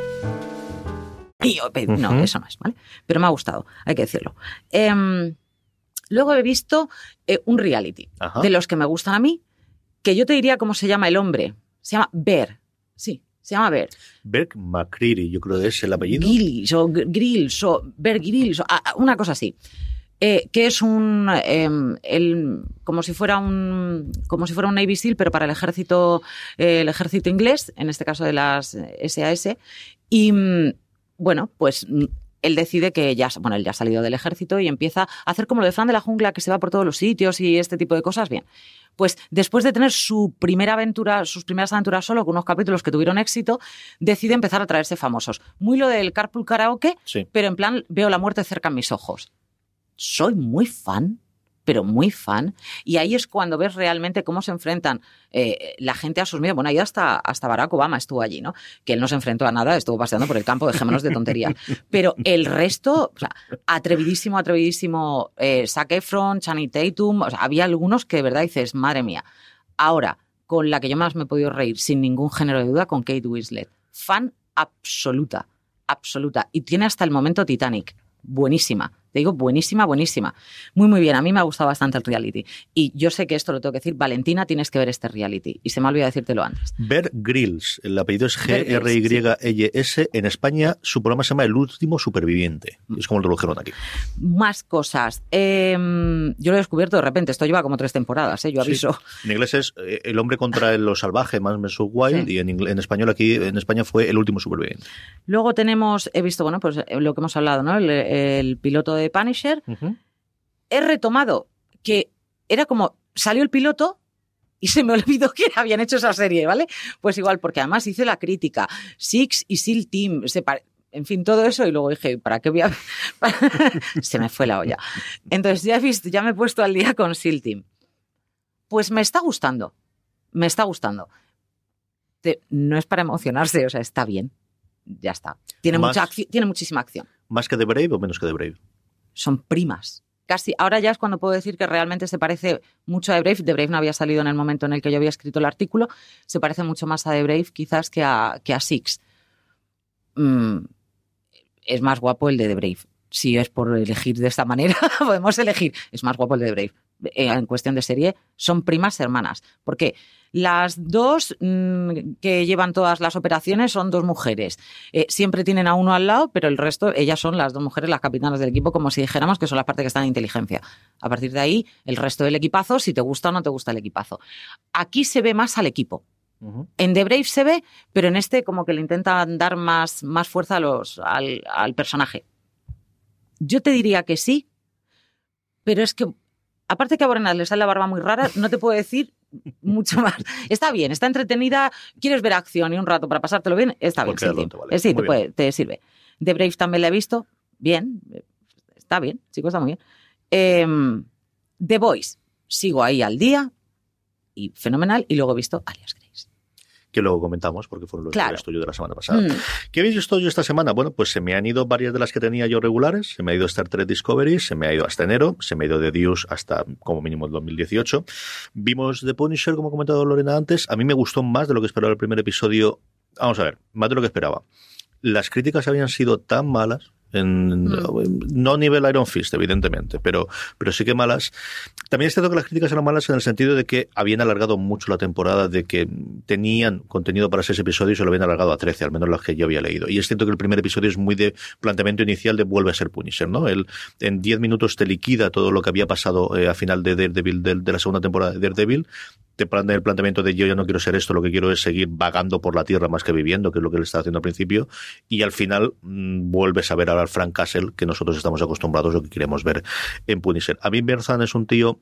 Y yo, no, uh -huh. eso no es, ¿vale? Pero me ha gustado, hay que decirlo. Eh, luego he visto eh, un reality Ajá. de los que me gustan a mí, que yo te diría cómo se llama el hombre. Se llama Bear. Sí, se llama Bear. Bear McCreary, yo creo que es el apellido. Gillis o Grills o Bear Grills, o, una cosa así. Eh, que es un eh, el, como si fuera un como si fuera un Navy SEAL pero para el ejército eh, el ejército inglés en este caso de las SAS y bueno, pues él decide que ya, bueno, él ya ha salido del ejército y empieza a hacer como lo de Fran de la jungla, que se va por todos los sitios y este tipo de cosas. Bien, pues después de tener su primera aventura, sus primeras aventuras solo, con unos capítulos que tuvieron éxito, decide empezar a traerse famosos. Muy lo del carpool karaoke, sí. pero en plan, veo la muerte cerca en mis ojos. Soy muy fan pero muy fan. Y ahí es cuando ves realmente cómo se enfrentan eh, la gente a sus miedos. Bueno, ahí hasta, hasta Barack Obama estuvo allí, ¿no? Que él no se enfrentó a nada, estuvo paseando por el campo, dejémonos de tontería. Pero el resto, atrevidísimo, atrevidísimo, eh, Zac Efron, Channing Tatum, o sea, había algunos que de verdad dices, madre mía. Ahora, con la que yo más me he podido reír, sin ningún género de duda, con Kate Winslet. Fan absoluta, absoluta. Y tiene hasta el momento Titanic. Buenísima. Te digo, buenísima, buenísima. Muy, muy bien. A mí me ha gustado bastante el reality. Y yo sé que esto lo tengo que decir. Valentina, tienes que ver este reality. Y se me ha olvidado decírtelo antes. Bear Grills. El apellido es G-R-Y-L-S. En España, su programa se llama El último superviviente. Es como lo tradujeron aquí. Más cosas. Eh, yo lo he descubierto de repente. Esto lleva como tres temporadas, ¿eh? yo aviso. Sí. En inglés es El hombre contra lo salvaje, más Meso Wild. Sí. Y en, en, español aquí, en España fue El último superviviente. Luego tenemos, he visto, bueno, pues lo que hemos hablado, ¿no? El, el piloto de de Punisher, uh -huh. he retomado que era como salió el piloto y se me olvidó que habían hecho esa serie, ¿vale? Pues igual, porque además hice la crítica. Six y SEAL Team, se en fin, todo eso, y luego dije, ¿para qué voy a...? se me fue la olla. Entonces ya he visto, ya me he puesto al día con SEAL Team. Pues me está gustando, me está gustando. No es para emocionarse, o sea, está bien. Ya está. Tiene, Más, mucha tiene muchísima acción. ¿Más que de Brave o menos que de Brave? Son primas. Casi, ahora ya es cuando puedo decir que realmente se parece mucho a The Brave. The Brave no había salido en el momento en el que yo había escrito el artículo. Se parece mucho más a The Brave quizás que a, que a Six. Mm, es más guapo el de The Brave. Si es por elegir de esta manera, podemos elegir. Es más guapo el de The Brave. Eh, en cuestión de serie, son primas hermanas. Porque las dos mm, que llevan todas las operaciones son dos mujeres. Eh, siempre tienen a uno al lado, pero el resto, ellas son las dos mujeres, las capitanas del equipo, como si dijéramos que son las partes que están en inteligencia. A partir de ahí, el resto del equipazo, si te gusta o no te gusta el equipazo. Aquí se ve más al equipo. En The Brave se ve, pero en este como que le intentan dar más, más fuerza a los, al, al personaje. Yo te diría que sí, pero es que, aparte que a Borenal le sale la barba muy rara, no te puedo decir mucho más. Está bien, está entretenida, quieres ver acción y un rato para pasártelo bien, está bien. Cualquier Sí, sí. vale. Eh, sí, te, bien. puede- te sirve. The Brave también la he visto, bien, eh, está bien, chico, está muy bien. Em, The Voice, sigo ahí al día y fenomenal, y luego he visto Alias. Que luego comentamos, porque fueron los Claro. que estudio de la semana pasada. Mm. ¿Qué habéis visto yo esta semana? Bueno, pues se me han ido varias de las que tenía yo regulares. Se me ha ido Star Trek Discovery, se me ha ido hasta enero, se me ha ido The Deuce hasta como mínimo el 2018. Vimos The Punisher, como ha comentado Lorena antes. A mí me gustó más de lo que esperaba el primer episodio. Vamos a ver, más de lo que esperaba. Las críticas habían sido tan malas. En, No a nivel Iron Fist, evidentemente, pero, pero sí que malas. También es cierto que las críticas eran malas en el sentido de que habían alargado mucho la temporada, de que tenían contenido para seis episodios y se lo habían alargado a 13, al menos las que yo había leído. Y es cierto que el primer episodio es muy de planteamiento inicial de vuelve a ser Punisher, ¿no? Él en 10 minutos te liquida todo lo que había pasado eh, a final de Daredevil, de, de la segunda temporada de Daredevil, te plantea el planteamiento de yo ya no quiero ser esto, lo que quiero es seguir vagando por la tierra más que viviendo, que es lo que él está haciendo al principio, y al final mm, vuelves a ver ahora al Frank Castle que nosotros estamos acostumbrados o que queremos ver en Punisher. A mí Berzan es un tío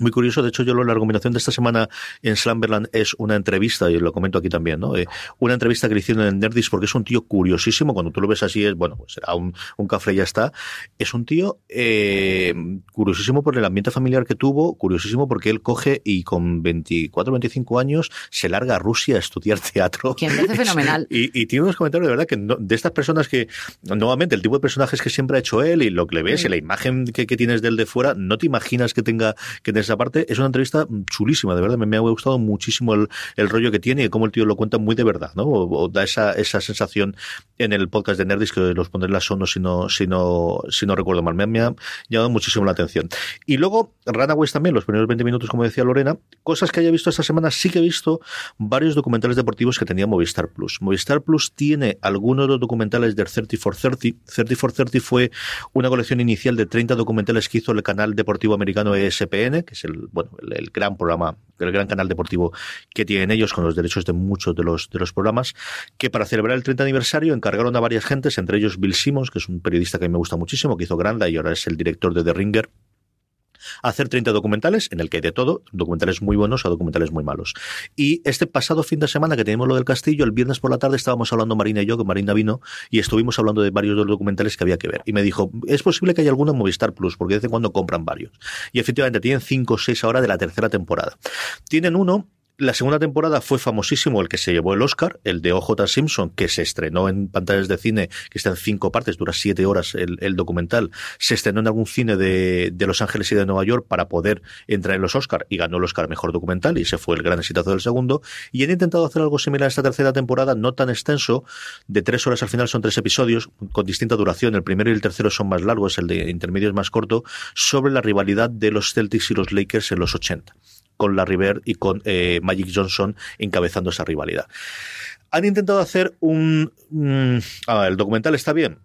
muy curioso, de hecho yo lo- la recomendación de esta semana en Slumberland es una entrevista, y lo comento aquí también, ¿no? Eh, una entrevista que le hicieron en Nerdis porque es un tío curiosísimo, cuando tú lo ves así es, bueno, pues será un, un café y ya está. Es un tío eh, curiosísimo por el ambiente familiar que tuvo, curiosísimo porque él coge y con 24, 25 años se larga a Rusia a estudiar teatro. Que me parece fenomenal. Y, y tiene unos comentarios de verdad que no- de estas personas que, nuevamente, el tipo de personajes que siempre ha hecho él y lo que le ves y la imagen que, que tienes de él de fuera, no te imaginas que tenga que tener esa parte. Es una entrevista chulísima, de verdad. Me, ha gustado muchísimo el, el rollo que tiene y cómo el tío lo cuenta muy de verdad, ¿no? O, da esa, esa sensación en el podcast de Nerdis que los pondré en la sono si no, si no, si no recuerdo mal. Me, ha llamado muchísimo la atención. Y luego, Runaways también, los primeros 20 minutos, como decía Lorena, cosas que haya visto esta semana, sí que he visto varios documentales deportivos que tenía Movistar Plus. Movistar Plus tiene algunos de los documentales del 30 for 30. 30 for 30 fue una colección inicial de 30 documentales que hizo el canal deportivo americano ESPN, que es el, bueno, el, gran programa, el gran canal deportivo que tienen ellos con los derechos de muchos de los, de los programas, que para celebrar el 30 aniversario encargaron a varias gentes, entre ellos Bill Simmons, que es un periodista que a mí me gusta muchísimo, que hizo Granda y ahora es el director de The Ringer, hacer 30 documentales en el que hay de todo, documentales muy buenos a documentales muy malos. Y este pasado fin de semana que tenemos lo del castillo, el viernes por la tarde estábamos hablando Marina y yo, que Marina vino, y estuvimos hablando de varios documentales que había que ver. Y me dijo, es posible que haya alguno en Movistar Plus, porque de vez en cuando compran varios. Y efectivamente tienen 5 o 6 ahora de la tercera temporada. Tienen uno la segunda temporada fue famosísimo el que se llevó el Oscar, el de OJ Simpson, que se estrenó en pantallas de cine, que está en cinco partes, dura siete horas el, documental. Se estrenó en algún cine de, de, Los Ángeles y de Nueva York para poder entrar en los Oscar y ganó el Oscar Mejor Documental y ese fue el gran exitazo del segundo. Y han intentado hacer algo similar esta tercera temporada, no tan extenso, de tres horas al final son tres episodios con distinta duración. El primero y el tercero son más largos, el de intermedio es más corto, sobre la rivalidad de los Celtics y los Lakers en los 80 con la River y con eh, Magic Johnson encabezando esa rivalidad. Han intentado hacer un... Mm, ah, el documental está bien,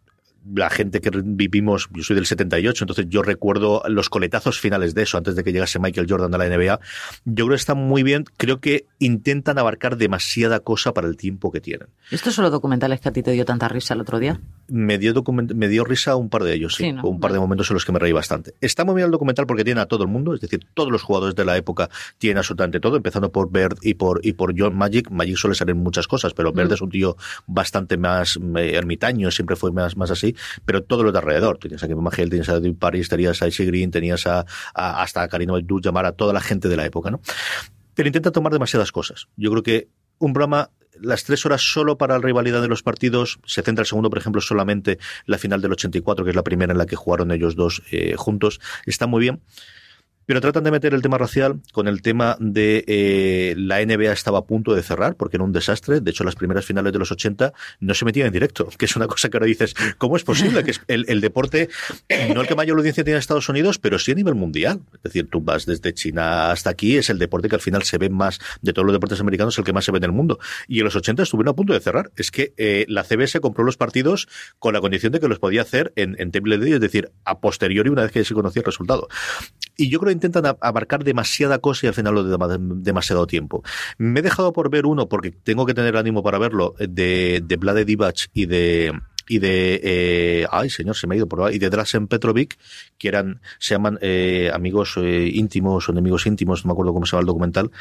la gente que vivimos, yo soy del 78, entonces yo recuerdo los coletazos finales de eso, antes de que llegase Michael Jordan a la NBA. Yo creo que está muy bien, creo que intentan abarcar demasiada cosa para el tiempo que tienen. ¿Estos son los documentales que a ti te dio tanta risa el otro día? Me dio, me dio risa un par de ellos, sí, sí ¿no? un par de momentos en los que me reí bastante. Está muy bien el documental porque tiene a todo el mundo, es decir, todos los jugadores de la época tienen absolutamente todo, empezando por Bird y por, y por John Magic. Magic suele salir muchas cosas, pero Bird mm. es un tío bastante más eh, ermitaño, siempre fue más, más así pero todo lo de alrededor. Tenías a Kevin McHale, tenías a David Paris, tenías a Icy Green, tenías a, hasta a Karina llamar a toda la gente de la época, ¿no? Pero intenta tomar demasiadas cosas. Yo creo que un programa las tres horas solo para la rivalidad de los partidos, se centra el segundo, por ejemplo, solamente la final del 84, que es la primera en la que jugaron ellos dos eh, juntos, está muy bien Pero tratan de meter el tema racial con el tema de eh, la NBA estaba a punto de cerrar porque era un desastre. De hecho, las primeras finales de los 80 no se metían en directo, que es una cosa que ahora dices, ¿cómo es posible que el, deporte, no el que mayor audiencia tiene en Estados Unidos, pero sí a nivel mundial? Es decir, tú vas desde China hasta aquí, es el deporte que al final se ve más de todos los deportes americanos, el que más se ve en el mundo. Y en los 80 estuvieron a punto de cerrar. Es que eh, la CBS compró los partidos con la condición de que los podía hacer en, en de es decir, a posteriori una vez que se conocía el resultado. Y yo creo intentan abarcar demasiada cosa y al final lo de demasiado tiempo. Me he dejado por ver uno, porque tengo que tener ánimo para verlo, de, de Vlade Divac y de y de eh, ay señor se me ha ido por ahí y de Drasen Petrovic que eran se llaman eh, amigos eh, íntimos o enemigos íntimos no me acuerdo cómo se llama el documental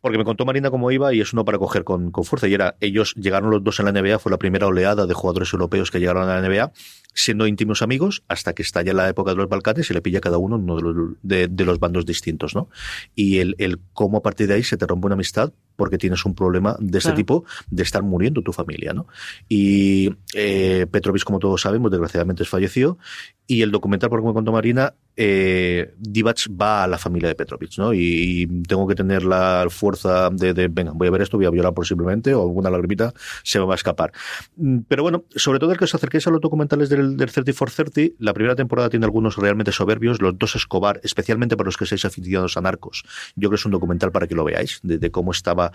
porque me contó Marina cómo iba y es uno para coger con, con fuerza y era ellos llegaron los dos en la NBA fue la primera oleada de jugadores europeos que llegaron a la NBA siendo íntimos amigos hasta que estalla la época de los Balcanes y le pilla cada uno uno de los, de, los bandos distintos, ¿no? Y el, el, cómo a partir de ahí se te rompe una amistad porque tienes un problema de ese tipo de estar muriendo tu familia, ¿no? Y eh, Petrovic, como todos sabemos, desgraciadamente falleció y el documental, por como contó Marina, eh, Divac va a la familia de Petrovic, ¿no? Y, tengo que tener la fuerza de, de, venga, voy a ver esto, voy a violar posiblemente, o alguna lagrimita se me va a escapar. Mm, pero bueno, sobre todo el que os acerquéis a los documentales del, del 30 for 30, la primera temporada tiene algunos realmente soberbios, los dos Escobar, especialmente para los que seáis aficionados a Narcos. Yo creo que es un documental para que lo veáis, de, cómo estaba,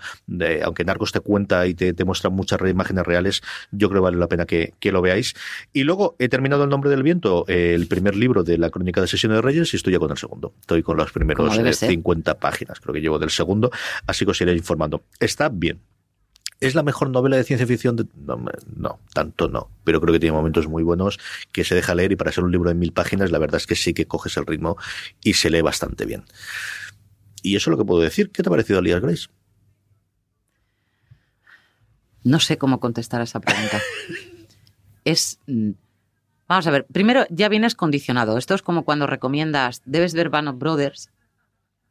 aunque Narcos te cuenta y te, te muestra muchas imágenes reales, yo creo que vale la pena que, que lo veáis. Y luego he terminado El nombre del viento, eh, el primer libro de la crónica de Sesiones de Reyes y estoy ya con el segundo. Estoy con los primeros 50 eh, páginas, creo que llevo del segundo, así que os iré informando. Está bien. ¿Es la mejor novela de ciencia ficción? De... No, tanto no. Pero creo que tiene momentos muy buenos que se deja leer y para ser un libro de mil páginas, la verdad es que sí que coges el ritmo y se lee bastante bien. Y eso es lo que puedo decir. ¿Qué te ha parecido Alias Grace? No sé cómo contestar a esa pregunta. es mm, Vamos a ver, primero ya vienes condicionado. Esto es como cuando recomiendas, debes ver Band Brothers,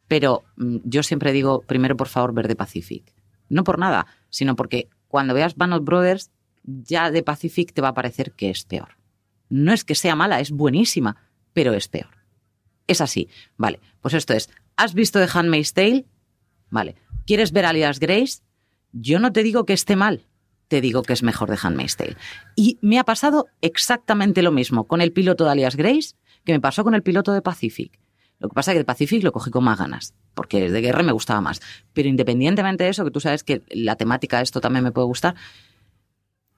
pero mm, yo siempre digo, primero por favor, ver The Pacific. No por nada, sino porque cuando veas Band Brothers, ya The Pacific te va a parecer que es peor. No es que sea mala, es buenísima, pero es peor. Es así. Vale, pues esto es, ¿has visto The Handmaid's Tale? Vale. ¿Quieres ver Alias Grace? Yo no te digo que esté mal, te digo que es mejor de Handmaid's Tale. Y me ha pasado exactamente lo mismo con el piloto de Alias Grace que me pasó con el piloto de Pacific. Lo que pasa es que de Pacific lo cogí con más ganas, porque de guerra me gustaba más. Pero independientemente de eso, que tú sabes que la temática de esto también me puede gustar,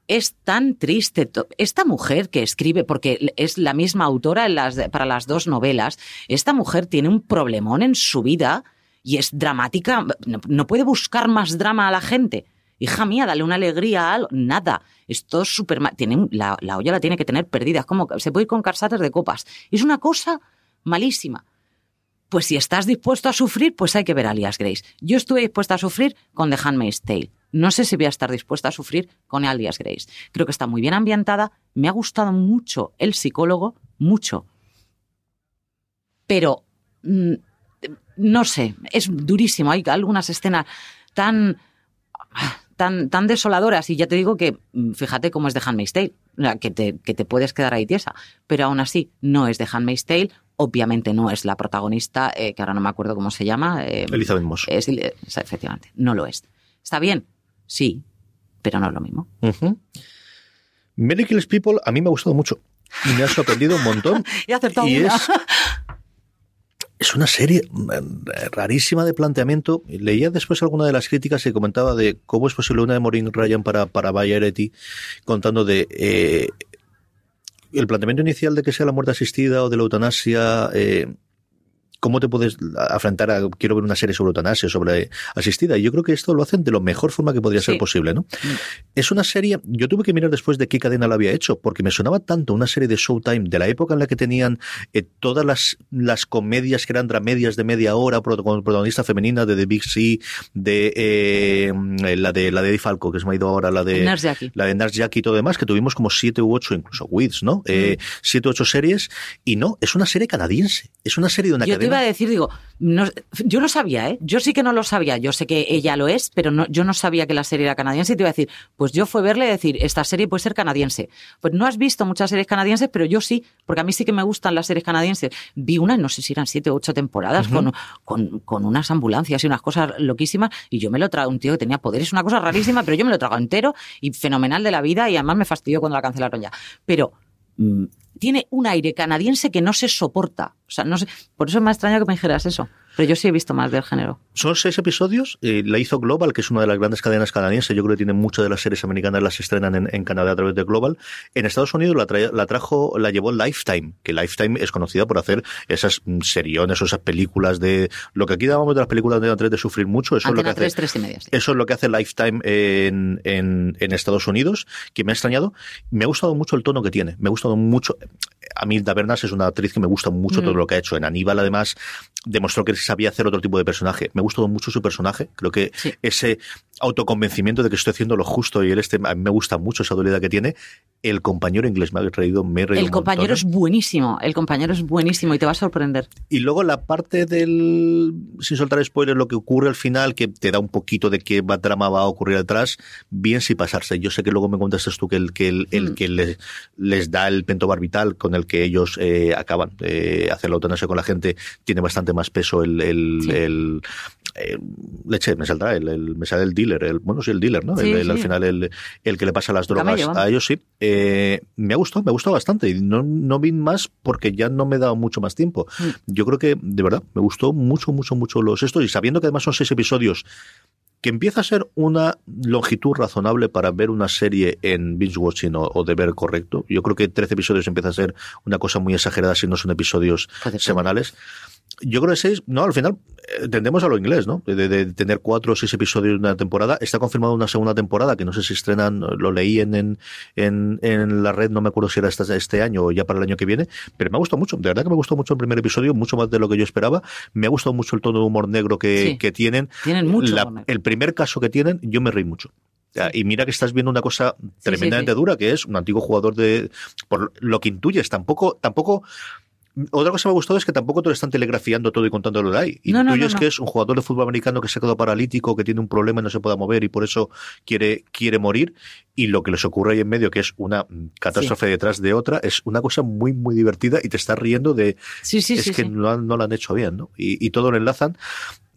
es tan triste. Esta mujer que escribe, porque es la misma autora para las dos novelas, esta mujer tiene un problemón en su vida y es dramática, no puede buscar más drama a la gente hija mía, dale una alegría a algo. Nada. Esto es súper mal. Tiene, la, olla la tiene que tener perdida. Es como se puede ir con carsates de copas. Es una cosa malísima. Pues si estás dispuesto a sufrir, pues hay que ver Alias Grace. Yo estuve dispuesta a sufrir con The Handmaid's Tale. No sé si voy a estar dispuesta a sufrir con Alias Grace. Creo que está muy bien ambientada. Me ha gustado mucho el psicólogo, mucho. Pero mm, no sé, es durísimo. Hay algunas escenas tan tan, tan desoladoras. Y ya te digo que, mm, fíjate cómo es de Handmaid's Tale, que te, que te puedes quedar ahí tiesa. Pero aún así, no es de Handmaid's Tale. Obviamente no es la protagonista, eh, que ahora no me acuerdo cómo se llama. Eh, Elizabeth Moss. Es, efectivamente, no lo es. ¿Está bien? Sí, pero no es lo mismo. Uh People a mí me ha gustado mucho y me ha sorprendido un montón. y acertado una. Es una serie eh, rarísima de planteamiento. Leía después alguna de las críticas que comentaba de cómo es posible una de Maureen Ryan para, para contando de eh, el planteamiento inicial de que sea la muerte asistida o de la eutanasia. Eh, cómo te puedes afrontar a quiero ver una serie sobre eutanasia, sobre asistida. Y yo creo que esto lo hacen de la mejor forma que podría ser posible, ¿no? Mm. Es una serie, yo tuve que mirar después de qué cadena la había hecho, porque me sonaba tanto una serie de Showtime de la época en la que tenían eh, todas las, las comedias que eran dramedias de media hora, con protagonista femenina de The Big C, de eh, la de la de Eddie Falco, que se me ha ido ahora, la de la de Nars Jackie y todo demás, que tuvimos como siete u ocho, incluso Wiz, ¿no? Eh, mm. siete u ocho series, y no, es una serie canadiense. Es una serie de una cadena iba a decir, digo, no- yo no sabía, ¿eh? Yo sí que no lo sabía. Yo sé que ella lo es, pero no, yo no sabía que la serie era canadiense. Y te iba a decir, pues yo fue verle y decir, esta serie puede ser canadiense. Pues no has visto muchas series canadienses, pero yo sí, porque a mí sí que me gustan las series canadienses. Vi una, no sé si eran siete o ocho temporadas, con, con, con unas ambulancias y unas cosas loquísimas. Y yo me lo trago, un tío que tenía poderes, una cosa rarísima, pero yo me lo trago entero y fenomenal de la vida. Y además me fastidió cuando la cancelaron ya. Pero mm, tiene un aire canadiense que no se soporta. O sea, no sé, por eso me ha extrañado que me dijeras eso. Pero yo sí he visto más del género. Son seis episodios. eh, la hizo Global, que es una de las grandes cadenas canadienses. Yo creo que tiene muchas de las series americanas las estrenan en, en Canadá a través de Global. En Estados Unidos la, trae- la trajo, la llevó Lifetime, que Lifetime es conocida por hacer esas seriones o esas películas de lo que aquí llamamos de las películas de Antena 3 de sufrir mucho. Eso es lo que Antena hace. 3, 3 y media. sí. Eso es lo que hace Lifetime en, en, en Estados Unidos, que me ha extrañado. Me ha gustado mucho el tono que tiene. Me ha gustado mucho. A mí, Tabernas es una actriz que me gusta mucho Mm. todo lo que ha hecho. En Aníbal, además, demostró que sabía hacer otro tipo de personaje. Me ha gustado mucho su personaje. Creo que Sí. ese autoconvencimiento de que estoy haciendo lo justo y él este, a mí me gusta mucho esa dualidad que tiene. El compañero inglés me ha reído, me he reído El compañero montón, es ¿eh? buenísimo. El compañero es buenísimo y te va a sorprender. Y luego la parte del, sin soltar spoilers, lo que ocurre al final, que te da un poquito de qué drama va a ocurrir atrás, bien si pasarse. Yo sé que luego me contestas tú que el que, el, el Mm. que les, les da el pentobarbital con el que ellos eh, acaban de hacer la eutanasia con la gente tiene bastante más peso el, el, Sí. el- eh, leche, me saldrá, el, el- me sale el dealer, el, bueno, sí, el dealer, ¿no? Sí, El- el- Al final el, el que le pasa las drogas Camello, a ellos, sí. Eh, me ha gustado, me ha gustado bastante. Y no, no vi más porque ya no me he dado mucho más tiempo. Mm. Yo creo que, de verdad, me gustó mucho, mucho, mucho los estos. Y sabiendo que además son seis episodios, que empieza a ser una longitud razonable para ver una serie en binge watching o, o de ver correcto. Yo creo que 13 episodios empieza a ser una cosa muy exagerada si no son episodios Puede ser. Yo creo que seis, no, al final eh, tendemos a lo inglés, ¿no? De, de- de tener cuatro o seis episodios en una temporada. Está confirmada una segunda temporada, que no sé si estrenan, lo leí en, en, en, en la red, no me acuerdo si era este, este año o ya para el año que viene, pero me ha gustado mucho. De verdad que me gustó mucho el primer episodio, mucho más de lo que yo esperaba. Me ha gustado mucho el tono de humor negro que, Sí. que tienen. Tienen mucho La- el primer caso que tienen, yo me reí mucho. Y mira que estás viendo una cosa tremendamente sí. dura, que es un antiguo jugador de. Por lo que intuyes, tampoco. tampoco otra cosa que me ha gustado es que tampoco te lo están telegrafiando todo y contándolo ahí. No, no, Intuyes no, no. que es un jugador de fútbol americano que se ha quedado paralítico, que tiene un problema y no se puede mover y por eso quiere, quiere morir. Y lo que les ocurre ahí en medio, que es una mm, catástrofe detrás de otra, es una cosa muy, muy divertida y te estás riendo de Sí, sí, es que sí. No, han- no lo han hecho bien, ¿no? Y, y todo lo enlazan.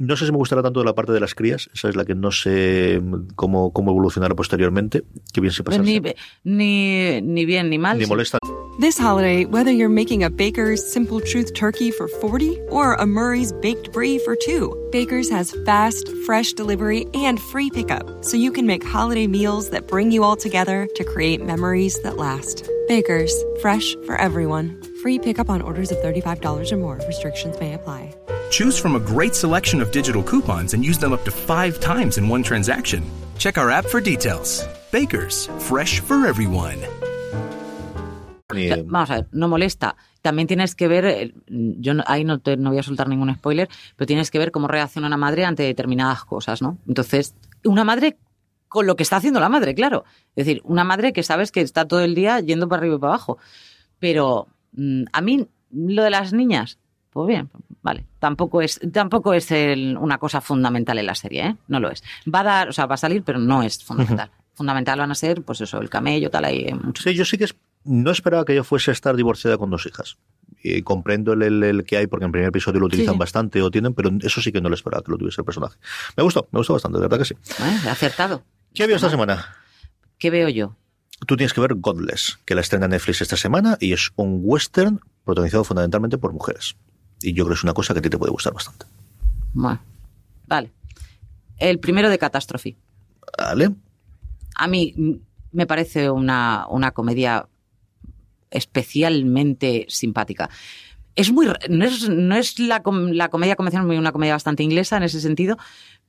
No sé si me gustará tanto la parte de las crías, esa es la que no sé mm, cómo, cómo evolucionará posteriormente. Qué bien se pasa. Ni, ni, ni bien ni mal. Ni molesta. This holiday, whether you're making a Baker's Simple Truth turkey for 40 or a Murray's Baked Brie for two, Baker's has fast, fresh delivery and free pickup, so you can make holiday meals that bring you all together to create memories that last. Baker's, fresh for everyone. Free pickup on orders of $35 or more. Restrictions may apply. Choose from a great selection of digital coupons and use them up to five times in one transaction. Check our app for details. Bakers, fresh for everyone. Sea, Vamos a ver, no molesta. También tienes que ver, eh, yo no- ahí no, te, no voy a soltar ningún spoiler, pero tienes que ver cómo reacciona una madre ante determinadas cosas, ¿no? Entonces, una madre con lo que está haciendo la madre, claro. Es decir, una madre que sabes que está todo el día yendo para arriba y para abajo. Pero mm, a mí, lo de las niñas, pues bien, vale. Tampoco es, tampoco es el- una cosa fundamental en la serie, ¿eh? No lo es. Va a dar, o sea, va a salir, pero no es fundamental. Fundamental van a ser, pues eso, el camello, tal, ahí, eh, mucho. Sí, yo sí que es- no esperaba que yo fuese a estar divorciada con dos hijas. Y comprendo el, el- el que hay, porque en el primer episodio lo utilizan sí. bastante o tienen, pero eso sí que no lo esperaba que lo tuviese el personaje. Me gustó, me gustó bastante, de verdad que sí. ¿Eh? Acertado. ¿Qué vio esta semana? ¿Qué veo yo? Tú tienes que ver Godless, que la estrena Netflix esta semana y es un western protagonizado fundamentalmente por mujeres. Y yo creo que es una cosa que a ti te puede gustar bastante. Bueno, vale. El primero de Catástrofe. ¿Vale? A mí me parece una, una comedia especialmente simpática. Es muy, no es, no es la, la comedia convencional, una comedia bastante inglesa en ese sentido,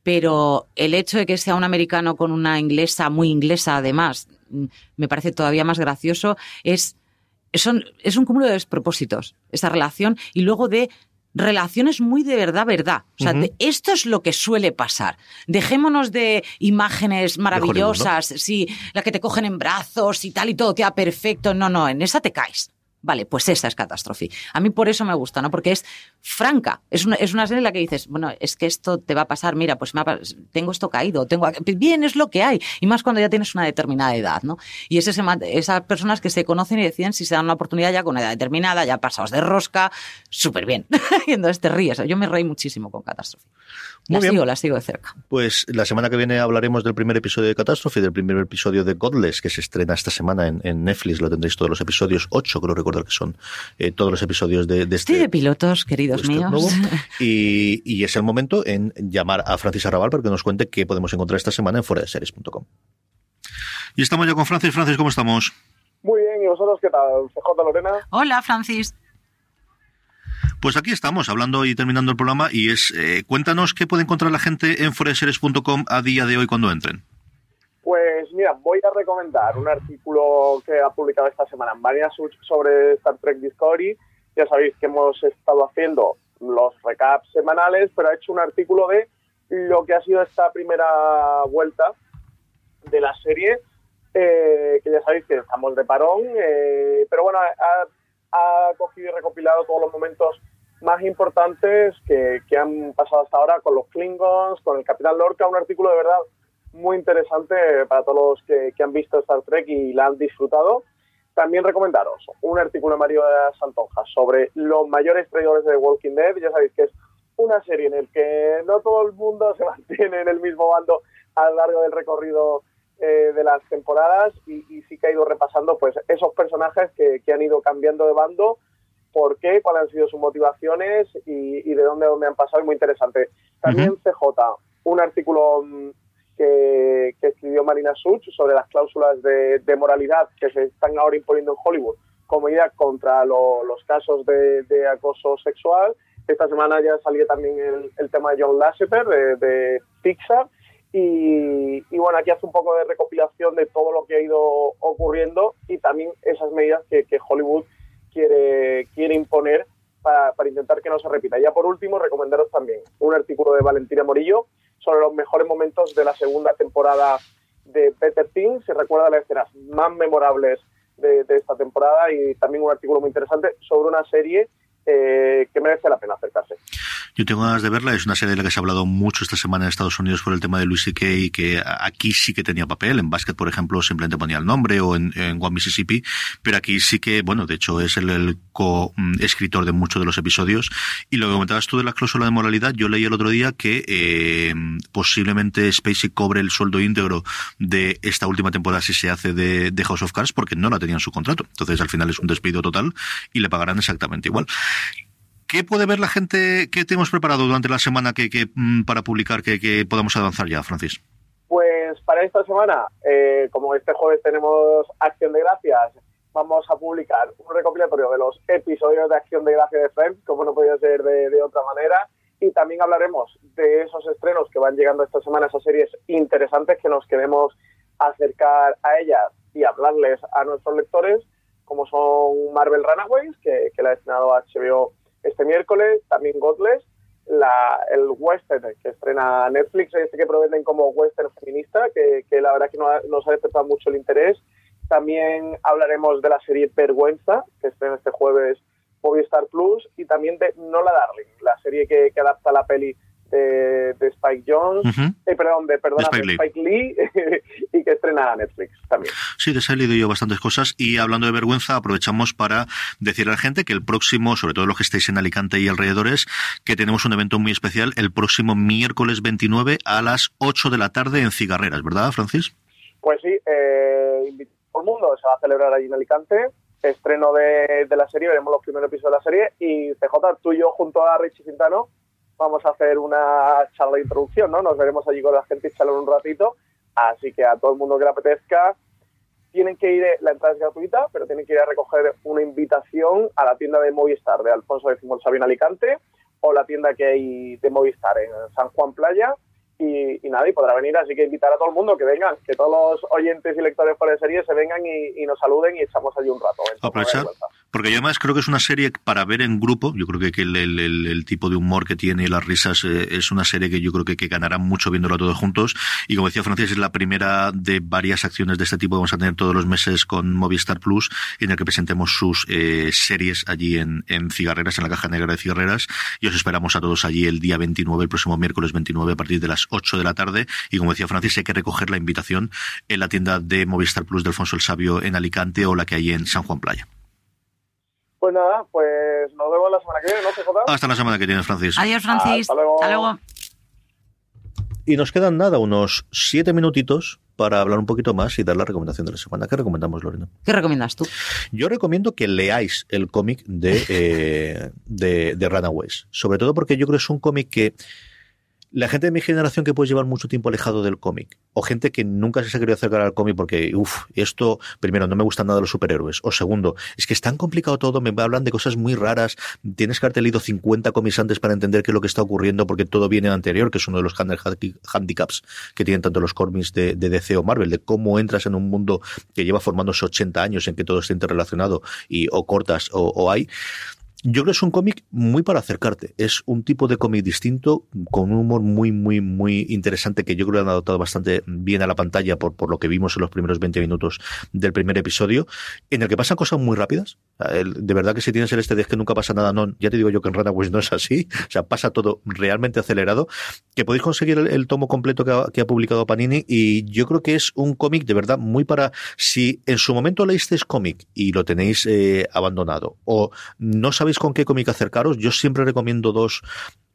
pero el hecho de que sea un americano con una inglesa, muy inglesa además, mm, me parece todavía más gracioso. Es, son, es un cúmulo de despropósitos, esa relación, y luego de relaciones muy de verdad, verdad. O sea, de- esto es lo que suele pasar. Dejémonos de imágenes maravillosas, sí, la que te cogen en brazos y tal y todo queda perfecto. No, no, en esa te caes. Vale, pues esa es catástrofe. A mí por eso me gusta, ¿no? Porque es franca. Es una, es una serie en la que dices, bueno, es que esto te va a pasar, mira, pues me tengo esto caído, tengo bien, es lo que hay. Y más cuando ya tienes una determinada edad, ¿no? Y es ese, esas personas que se conocen y deciden si se dan una oportunidad ya con una edad determinada, ya pasados de rosca, súper bien. y entonces te ríes. Yo me reí muchísimo con Catástrofe. La sigo, la sigo de cerca. Pues la semana que viene hablaremos del primer episodio de Catástrofe, del primer episodio de Godless, que se estrena esta semana en, Netflix. Lo tendréis todos los episodios, ocho creo recordar que son eh, todos los episodios de, este... Sí, de pilotos, queridos este míos. y, es el momento en llamar a Francis Arrabal para que nos cuente qué podemos encontrar esta semana en foradeseries.com. Y estamos ya con Francis. Francis, ¿cómo estamos? Muy bien, ¿y vosotros qué tal? CJ Lorena. Hola, Francis. Pues aquí estamos, hablando y terminando el programa, y es, eh, cuéntanos qué puede encontrar la gente en foreseries.com a día de hoy cuando entren. Pues mira, voy a recomendar un artículo que ha publicado esta semana María Such sobre Star Trek Discovery. Ya sabéis que hemos estado haciendo los recaps semanales, pero ha hecho un artículo de lo que ha sido esta primera vuelta de la serie, eh, que ya sabéis que estamos de parón, eh, pero bueno, ha, ha cogido y recopilado todos los momentos más importantes que, han pasado hasta ahora con los Klingons, con el Capitán Lorca, un artículo de verdad muy interesante para todos los que han visto Star Trek y la han disfrutado. También recomendaros un artículo de Mario de Santonja sobre los mayores traidores de Walking Dead. Ya sabéis que es una serie en la que no todo el mundo se mantiene en el mismo bando a lo largo del recorrido eh, de las temporadas y, sí que ha ido repasando pues esos personajes que, han ido cambiando de bando, por qué, cuáles han sido sus motivaciones y, de dónde, dónde han pasado, es muy interesante. También CJ, un artículo mm, que, escribió Marina Such sobre las cláusulas de, moralidad que se están ahora imponiendo en Hollywood como idea contra los casos de, acoso sexual. Esta semana ya salió también el, tema de John Lasseter de, de Pixar y, bueno, aquí hace un poco de recopilación de todo lo que ha ido ocurriendo y también esas medidas que, Hollywood quiere, quiere imponer para, intentar que no se repita. Ya por último, recomendaros también un artículo de Valentina Morillo sobre los mejores momentos de la segunda temporada de Better Things. Se recuerda las escenas más memorables de, de esta temporada y también un artículo muy interesante sobre una serie eh, que merece la pena acercarse. Yo tengo ganas de verla, es una serie de la que se ha hablado mucho esta semana en Estados Unidos por el tema de Luis y que aquí sí que tenía papel, en básquet, por ejemplo, simplemente ponía el nombre, o en, One Mississippi, pero aquí sí que, bueno, de hecho es el, co-escritor de muchos de los episodios. Y lo que comentabas tú de la cláusula de moralidad, yo leí el otro día que eh, posiblemente Spacey cobre el sueldo íntegro de esta última temporada si se hace de, House of Cards, porque no la tenía en su contrato. Entonces al final es un despido total y le pagarán exactamente igual. ¿Qué puede ver la gente que tenemos preparado durante la semana que, mm, para publicar que, podamos avanzar ya, Francis? Pues para esta semana, eh, como este jueves tenemos Acción de Gracias, vamos a publicar un recopilatorio de los episodios de Acción de Gracias de Friends, como no podía ser de, otra manera, y también hablaremos de esos estrenos que van llegando esta semana, esas series interesantes que nos queremos acercar a ellas y hablarles a nuestros lectores, como son Marvel Runaways, que, que la ha estrenado HBO este miércoles, también Godless, la, el western que estrena Netflix, este que provenden como western feminista, que, que la verdad que no nos ha despertado mucho el interés. También hablaremos de la serie Vergüenza, que estrena este jueves Movistar Plus, y también de Nola Darling, la serie que, que adapta la peli de, Spike Jones, eh, perdón, de, perdona, Spike, Lee, y que estrena Netflix también. Sí, de esa he leído yo bastantes cosas y hablando de vergüenza aprovechamos para decir a la gente que el próximo, sobre todo los que estéis en Alicante y alrededores, que tenemos un evento muy especial el próximo miércoles 29 a las 8 de la tarde en Cigarreras, ¿verdad, Francis? Pues sí, eh, invito a todo el mundo, se va a celebrar allí en Alicante, estreno de, de la serie, veremos los primeros episodios de la serie y CJ, tú y yo junto a Richie Quintano vamos a hacer una charla de introducción, ¿no? Nos veremos allí con la gente y charlar un ratito. Así que a todo el mundo que le apetezca, tienen que ir, la entrada es gratuita, pero tienen que ir a recoger una invitación a la tienda de Movistar de Alfonso X Sabino Alicante o la tienda que hay de Movistar en San Juan Playa. Y, nada, y podrá venir, así que invitar a todo el mundo que vengan, que todos los oyentes y lectores por de serie se vengan y, nos saluden y echamos allí un rato. Aprovechar, Porque además creo que es una serie para ver en grupo. Yo creo que, el, el- el- tipo de humor que tiene y las risas eh, es una serie que yo creo que, ganará mucho viéndolo todos juntos. Y como decía Francis, es la primera de varias acciones de este tipo que vamos a tener todos los meses con Movistar Plus, en el que presentemos sus eh, series allí en, en Cigarreras, en la caja negra de Cigarreras. Y os esperamos a todos allí el día 29, el próximo miércoles 29, a partir de las 8 de la tarde. Y como decía Francis, hay que recoger la invitación en la tienda de Movistar Plus de Alfonso el Sabio en Alicante o la que hay en San Juan Playa. Pues nada, pues nos vemos la semana que viene, ¿no, CJ? Hasta la semana que viene, Francis. Adiós, Francis. Hasta luego. Hasta luego. Y nos quedan nada, unos siete minutitos para hablar un poquito más y dar la recomendación de la semana. ¿Qué recomendamos, Lorena? ¿Qué recomiendas tú? Yo recomiendo que leáis el cómic de, eh, de, de Runaways. Sobre todo porque yo creo que es un cómic que la gente de mi generación que puede llevar mucho tiempo alejado del cómic, o gente que nunca se ha querido acercar al cómic porque, uff, esto, primero, no me gustan nada los superhéroes, o segundo, es que es tan complicado todo, me hablan de cosas muy raras, tienes que haberte leído 50 cómics antes para entender qué es lo que está ocurriendo, porque todo viene anterior, que es uno de los handi- handicaps que tienen tanto los cómics de, de DC o Marvel, de cómo entras en un mundo que lleva formándose 80 años en que todo está interrelacionado y o cortas o, o hay. Yo creo que es un cómic muy para acercarte. Es un tipo de cómic distinto, con un humor muy, muy, muy interesante que yo creo que han adaptado bastante bien a la pantalla por, por lo que vimos en los primeros 20 minutos del primer episodio, en el que pasan cosas muy rápidas. El- De verdad que si tienes el este de que nunca pasa nada, no, ya te digo yo que en Runaways no es así. O sea, pasa todo realmente acelerado. Que podéis conseguir el, tomo completo que ha, que ha publicado Panini y yo creo que es un cómic de verdad muy para si en su momento leísteis cómic y lo tenéis eh, abandonado o no sabéis con qué cómic acercaros, yo siempre recomiendo dos.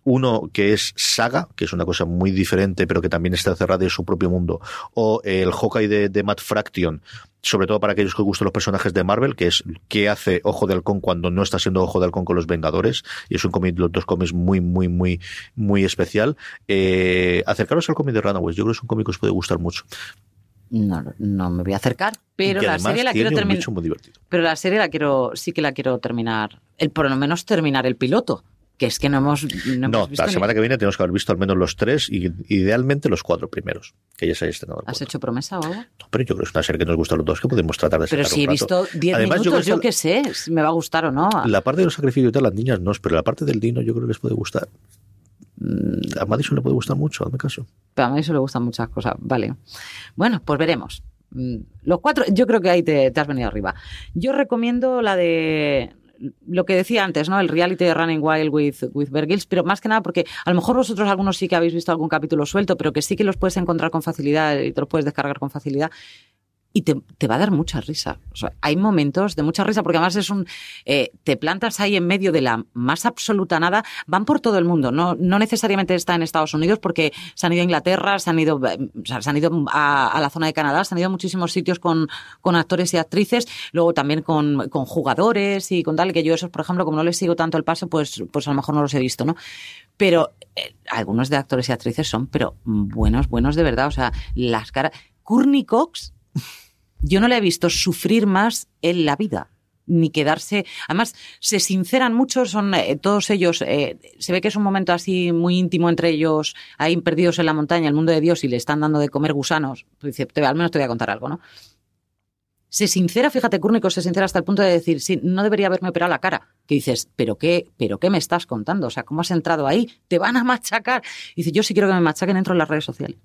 Uno que es Saga, que es una cosa muy diferente, pero que también está cerrada en su propio mundo. O el Hawkeye de, Matt Fraction, sobre todo para aquellos que gustan los personajes de Marvel, que es qué hace Ojo de Halcón cuando no está siendo Ojo de Halcón con los Vengadores. Y es un cómic, los dos cómics muy, muy, muy, muy especial. Eh, acercaros al cómic de Runaways. Yo creo que es un cómic que os puede gustar mucho. No, no me voy a acercar, pero la serie la quiero terminar. Pero la serie la quiero, sí que la quiero terminar. El, por lo menos terminar el piloto. Que es que no hemos, no No, hemos visto la ni- semana que viene tenemos que haber visto al menos los tres y idealmente los cuatro primeros, que ya se haya estrenado. ¿Has hecho promesa o algo? No, pero yo creo que es una serie que nos gusta a los dos, que podemos tratar de Pero si he visto 10 Además, yo minutos, yo que qué sé, si me va a gustar o no. La parte de los sacrificios y tal, las niñas no, pero la parte del Dino yo creo que les puede gustar. Mm, A Madison le puede gustar mucho, hazme caso. Pero a eso le gustan muchas cosas. Vale. Bueno, pues veremos. Mm, Los cuatro, yo creo que ahí te, has venido arriba. Yo recomiendo la de lo que decía antes, ¿no? El reality de Running Wild with, with pero más que nada porque a lo mejor vosotros algunos sí que habéis visto algún capítulo suelto, pero que sí que los puedes encontrar con facilidad y te los puedes descargar con facilidad. Y te, te va a dar mucha risa. Hay momentos de mucha risa, porque además es un. eh, te plantas ahí en medio de la más absoluta nada. Van por todo el mundo. No, no necesariamente está en Estados Unidos, porque se han ido a Inglaterra, se han ido, se han ido a, a la zona de Canadá, se han ido a muchísimos sitios con, con actores y actrices, luego también con, con jugadores y con tal, que yo esos, por ejemplo, como no les sigo tanto el paso, pues, pues a lo mejor no los he visto, ¿no? Pero eh, algunos de actores y actrices son, pero buenos, buenos de verdad. O sea, las caras. Courtney Cox, yo no le he visto sufrir más en la vida ni quedarse. Además, se sinceran mucho, son eh, todos ellos. eh, se ve que es un momento así muy íntimo entre ellos, ahí perdidos en la montaña, el mundo de Dios, y le están dando de comer gusanos. Dice, "Te- al menos te voy a contar algo, ¿no? Se sincera, fíjate, Cúrnico se sincera hasta el punto de decir, sí, no debería haberme operado la cara. Que dices, ¿pero qué, pero qué me estás contando? O sea, ¿cómo has entrado ahí? Te van a machacar. Y dice, yo sí quiero que me machaquen dentro de las redes sociales.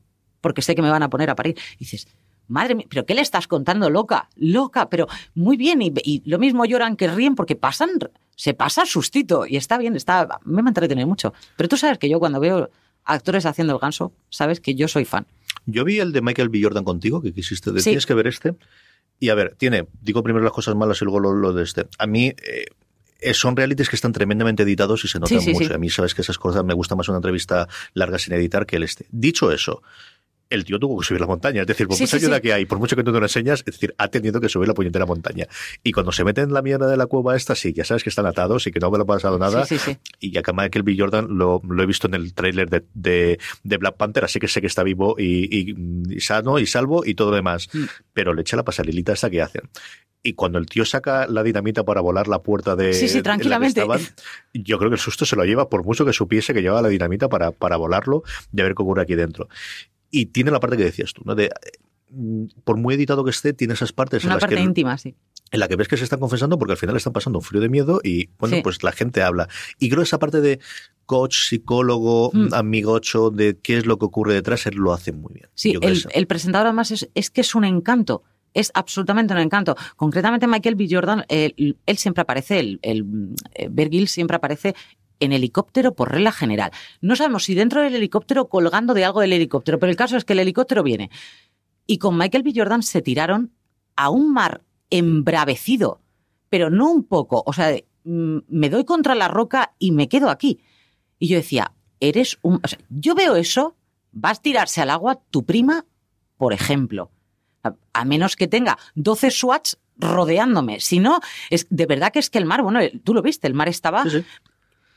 Porque sé que me van a poner a parir. Dices, madre mía, ¿pero qué le estás contando, loca? Loca, pero muy bien. Y, y lo mismo lloran que ríen porque pasan, se pasa sustito. Y está bien, está, me va a entretener mucho. Pero tú sabes que yo cuando veo actores haciendo el ganso, sabes que yo soy fan. Yo vi el de Michael B. Jordan contigo, que quisiste decir, Sí. tienes que ver este. Y a ver, tiene, digo primero las cosas malas y luego lo, lo de este. A mí, eh, eh, son realities que están tremendamente editados y se notan Sí, sí, mucho. sí. A mí, sabes que esas cosas me gusta más una entrevista larga sin editar que el este. Dicho eso, el tío tuvo que subir la montaña. Es decir, por Sí, mucha sí, ayuda sí. que hay, por mucho que tú no lo enseñas, es decir, ha tenido que subir la puñetera montaña. Y cuando se mete en la mierda de la cueva esta, sí, ya sabes que están atados y que no me lo ha pasado nada. Sí, sí, sí. Y ya que Michael B. Jordan lo, lo he visto en el tráiler de, de, de Black Panther, así que sé que está vivo y, y- y sano y salvo y todo lo demás. Mm. Pero le echa la pasarilita esta que hacen. Y cuando el tío saca la dinamita para volar la puerta de Sí, sí, en la que tranquilamente. estaban, yo creo que el susto se lo lleva por mucho que supiese que llevaba la dinamita para, para volarlo y a ver qué ocurre aquí dentro. Y tiene la parte que decías tú, ¿no? De, mm, por muy editado que esté, tiene esas partes Una en las parte que íntima, sí. en la que ves que se están confesando porque al final están pasando un frío de miedo y bueno, Sí. pues la gente habla. Y creo esa parte de coach, psicólogo, Mm. amigocho, de qué es lo que ocurre detrás, él lo hace muy bien. Sí, el, el presentador además es, es que es un encanto. Es absolutamente un encanto. Concretamente, Michael B. Jordan, él, él siempre aparece, el, el eh, Bear Grylls siempre aparece en helicóptero por regla general. No sabemos si dentro del helicóptero colgando de algo del helicóptero, pero el caso es que el helicóptero viene. Y con Michael B. Jordan se tiraron a un mar embravecido, pero no un poco. O sea, mm, me doy contra la roca y me quedo aquí. Y yo decía, eres un... o sea, yo veo eso, vas a tirarse al agua tu prima, por ejemplo. A, a menos que tenga 12 SWATs rodeándome. Si no, es de verdad que es que el mar, bueno, tú lo viste, el mar estaba... Sí, sí.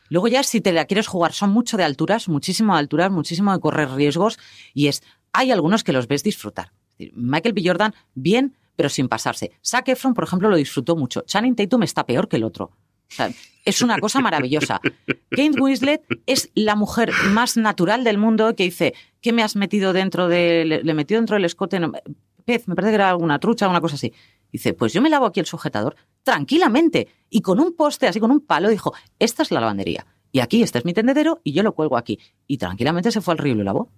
Luego ya si te la quieres jugar son mucho de alturas, muchísimo de alturas, muchísimo de correr riesgos y es hay algunos que los ves disfrutar. Michael B. Jordan bien, pero sin pasarse. Zac Efron, por ejemplo, lo disfrutó mucho. Channing Tatum está peor que el otro. O sea, es una cosa maravillosa. Kate Winslet es la mujer más natural del mundo que dice, ¿qué me has metido dentro de le, le metió dentro del escote? No, pez, me parece que era alguna trucha, una cosa así. Dice, pues yo me lavo aquí el sujetador tranquilamente y con un poste, así con un palo, dijo, esta es la lavandería y aquí este es mi tendedero y yo lo cuelgo aquí. Y tranquilamente se fue al río y lo lavó.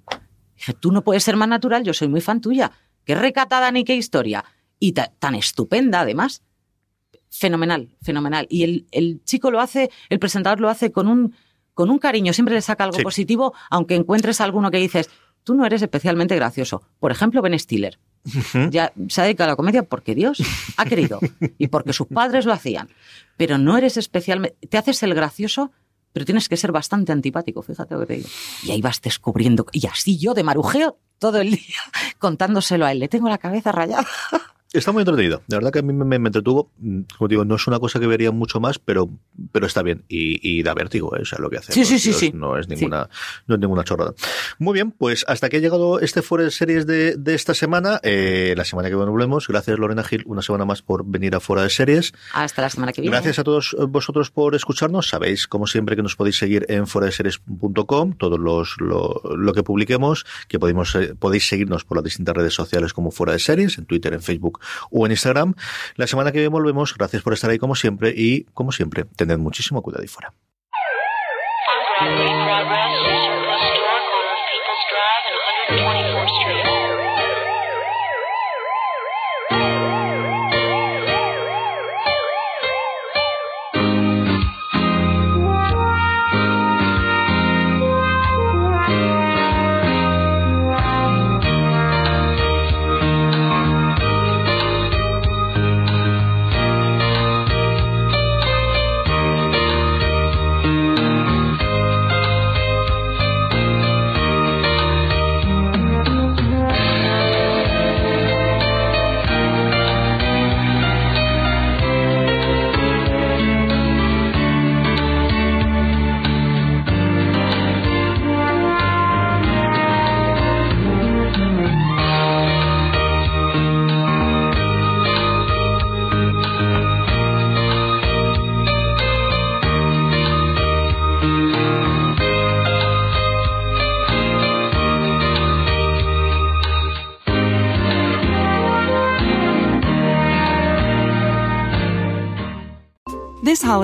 Dije, tú no puedes ser más natural, yo soy muy fan tuya. Qué recatada ni qué historia. Y ta- tan estupenda, además. Fenomenal, fenomenal. Y el, el chico lo hace, el presentador lo hace con un, con un cariño, siempre le saca algo Sí. positivo, aunque encuentres alguno que dices, tú no eres especialmente gracioso. Por ejemplo, Ben Stiller. Ya se ha dedicado a la comedia porque Dios ha querido y porque sus padres lo hacían. Pero no eres especialmente. Te haces el gracioso, pero tienes que ser bastante antipático, fíjate lo que te digo. Y ahí vas descubriendo. Y así yo de marujeo todo el día contándoselo a él. Le tengo la cabeza rayada. Está muy entretenido. De verdad que a mí me, me- entretuvo. Mm, Como digo, no es una cosa que vería mucho más, pero, pero está bien. Y, y da vértigo, ¿eh? o sea, lo que hace. Sí, sí, sí, tíos sí. No es ninguna, no es ninguna chorrada. Muy bien, pues hasta que ha llegado este Fuera de Series de, de esta semana. Eh, la semana que volvemos. Gracias, Lorena Gil, una semana más por venir a Fuera de Series. Hasta la semana que viene. Gracias a todos vosotros por escucharnos. Sabéis, como siempre, que nos podéis seguir en foradeseries.com, todo los, lo, lo que publiquemos, que podemos, eh, podéis seguirnos por las distintas redes sociales como Fuera de Series, en Twitter, en Facebook o en Instagram. La semana que viene volvemos. Gracias por estar ahí como siempre y, como siempre, tened muchísimo cuidado ahí fuera.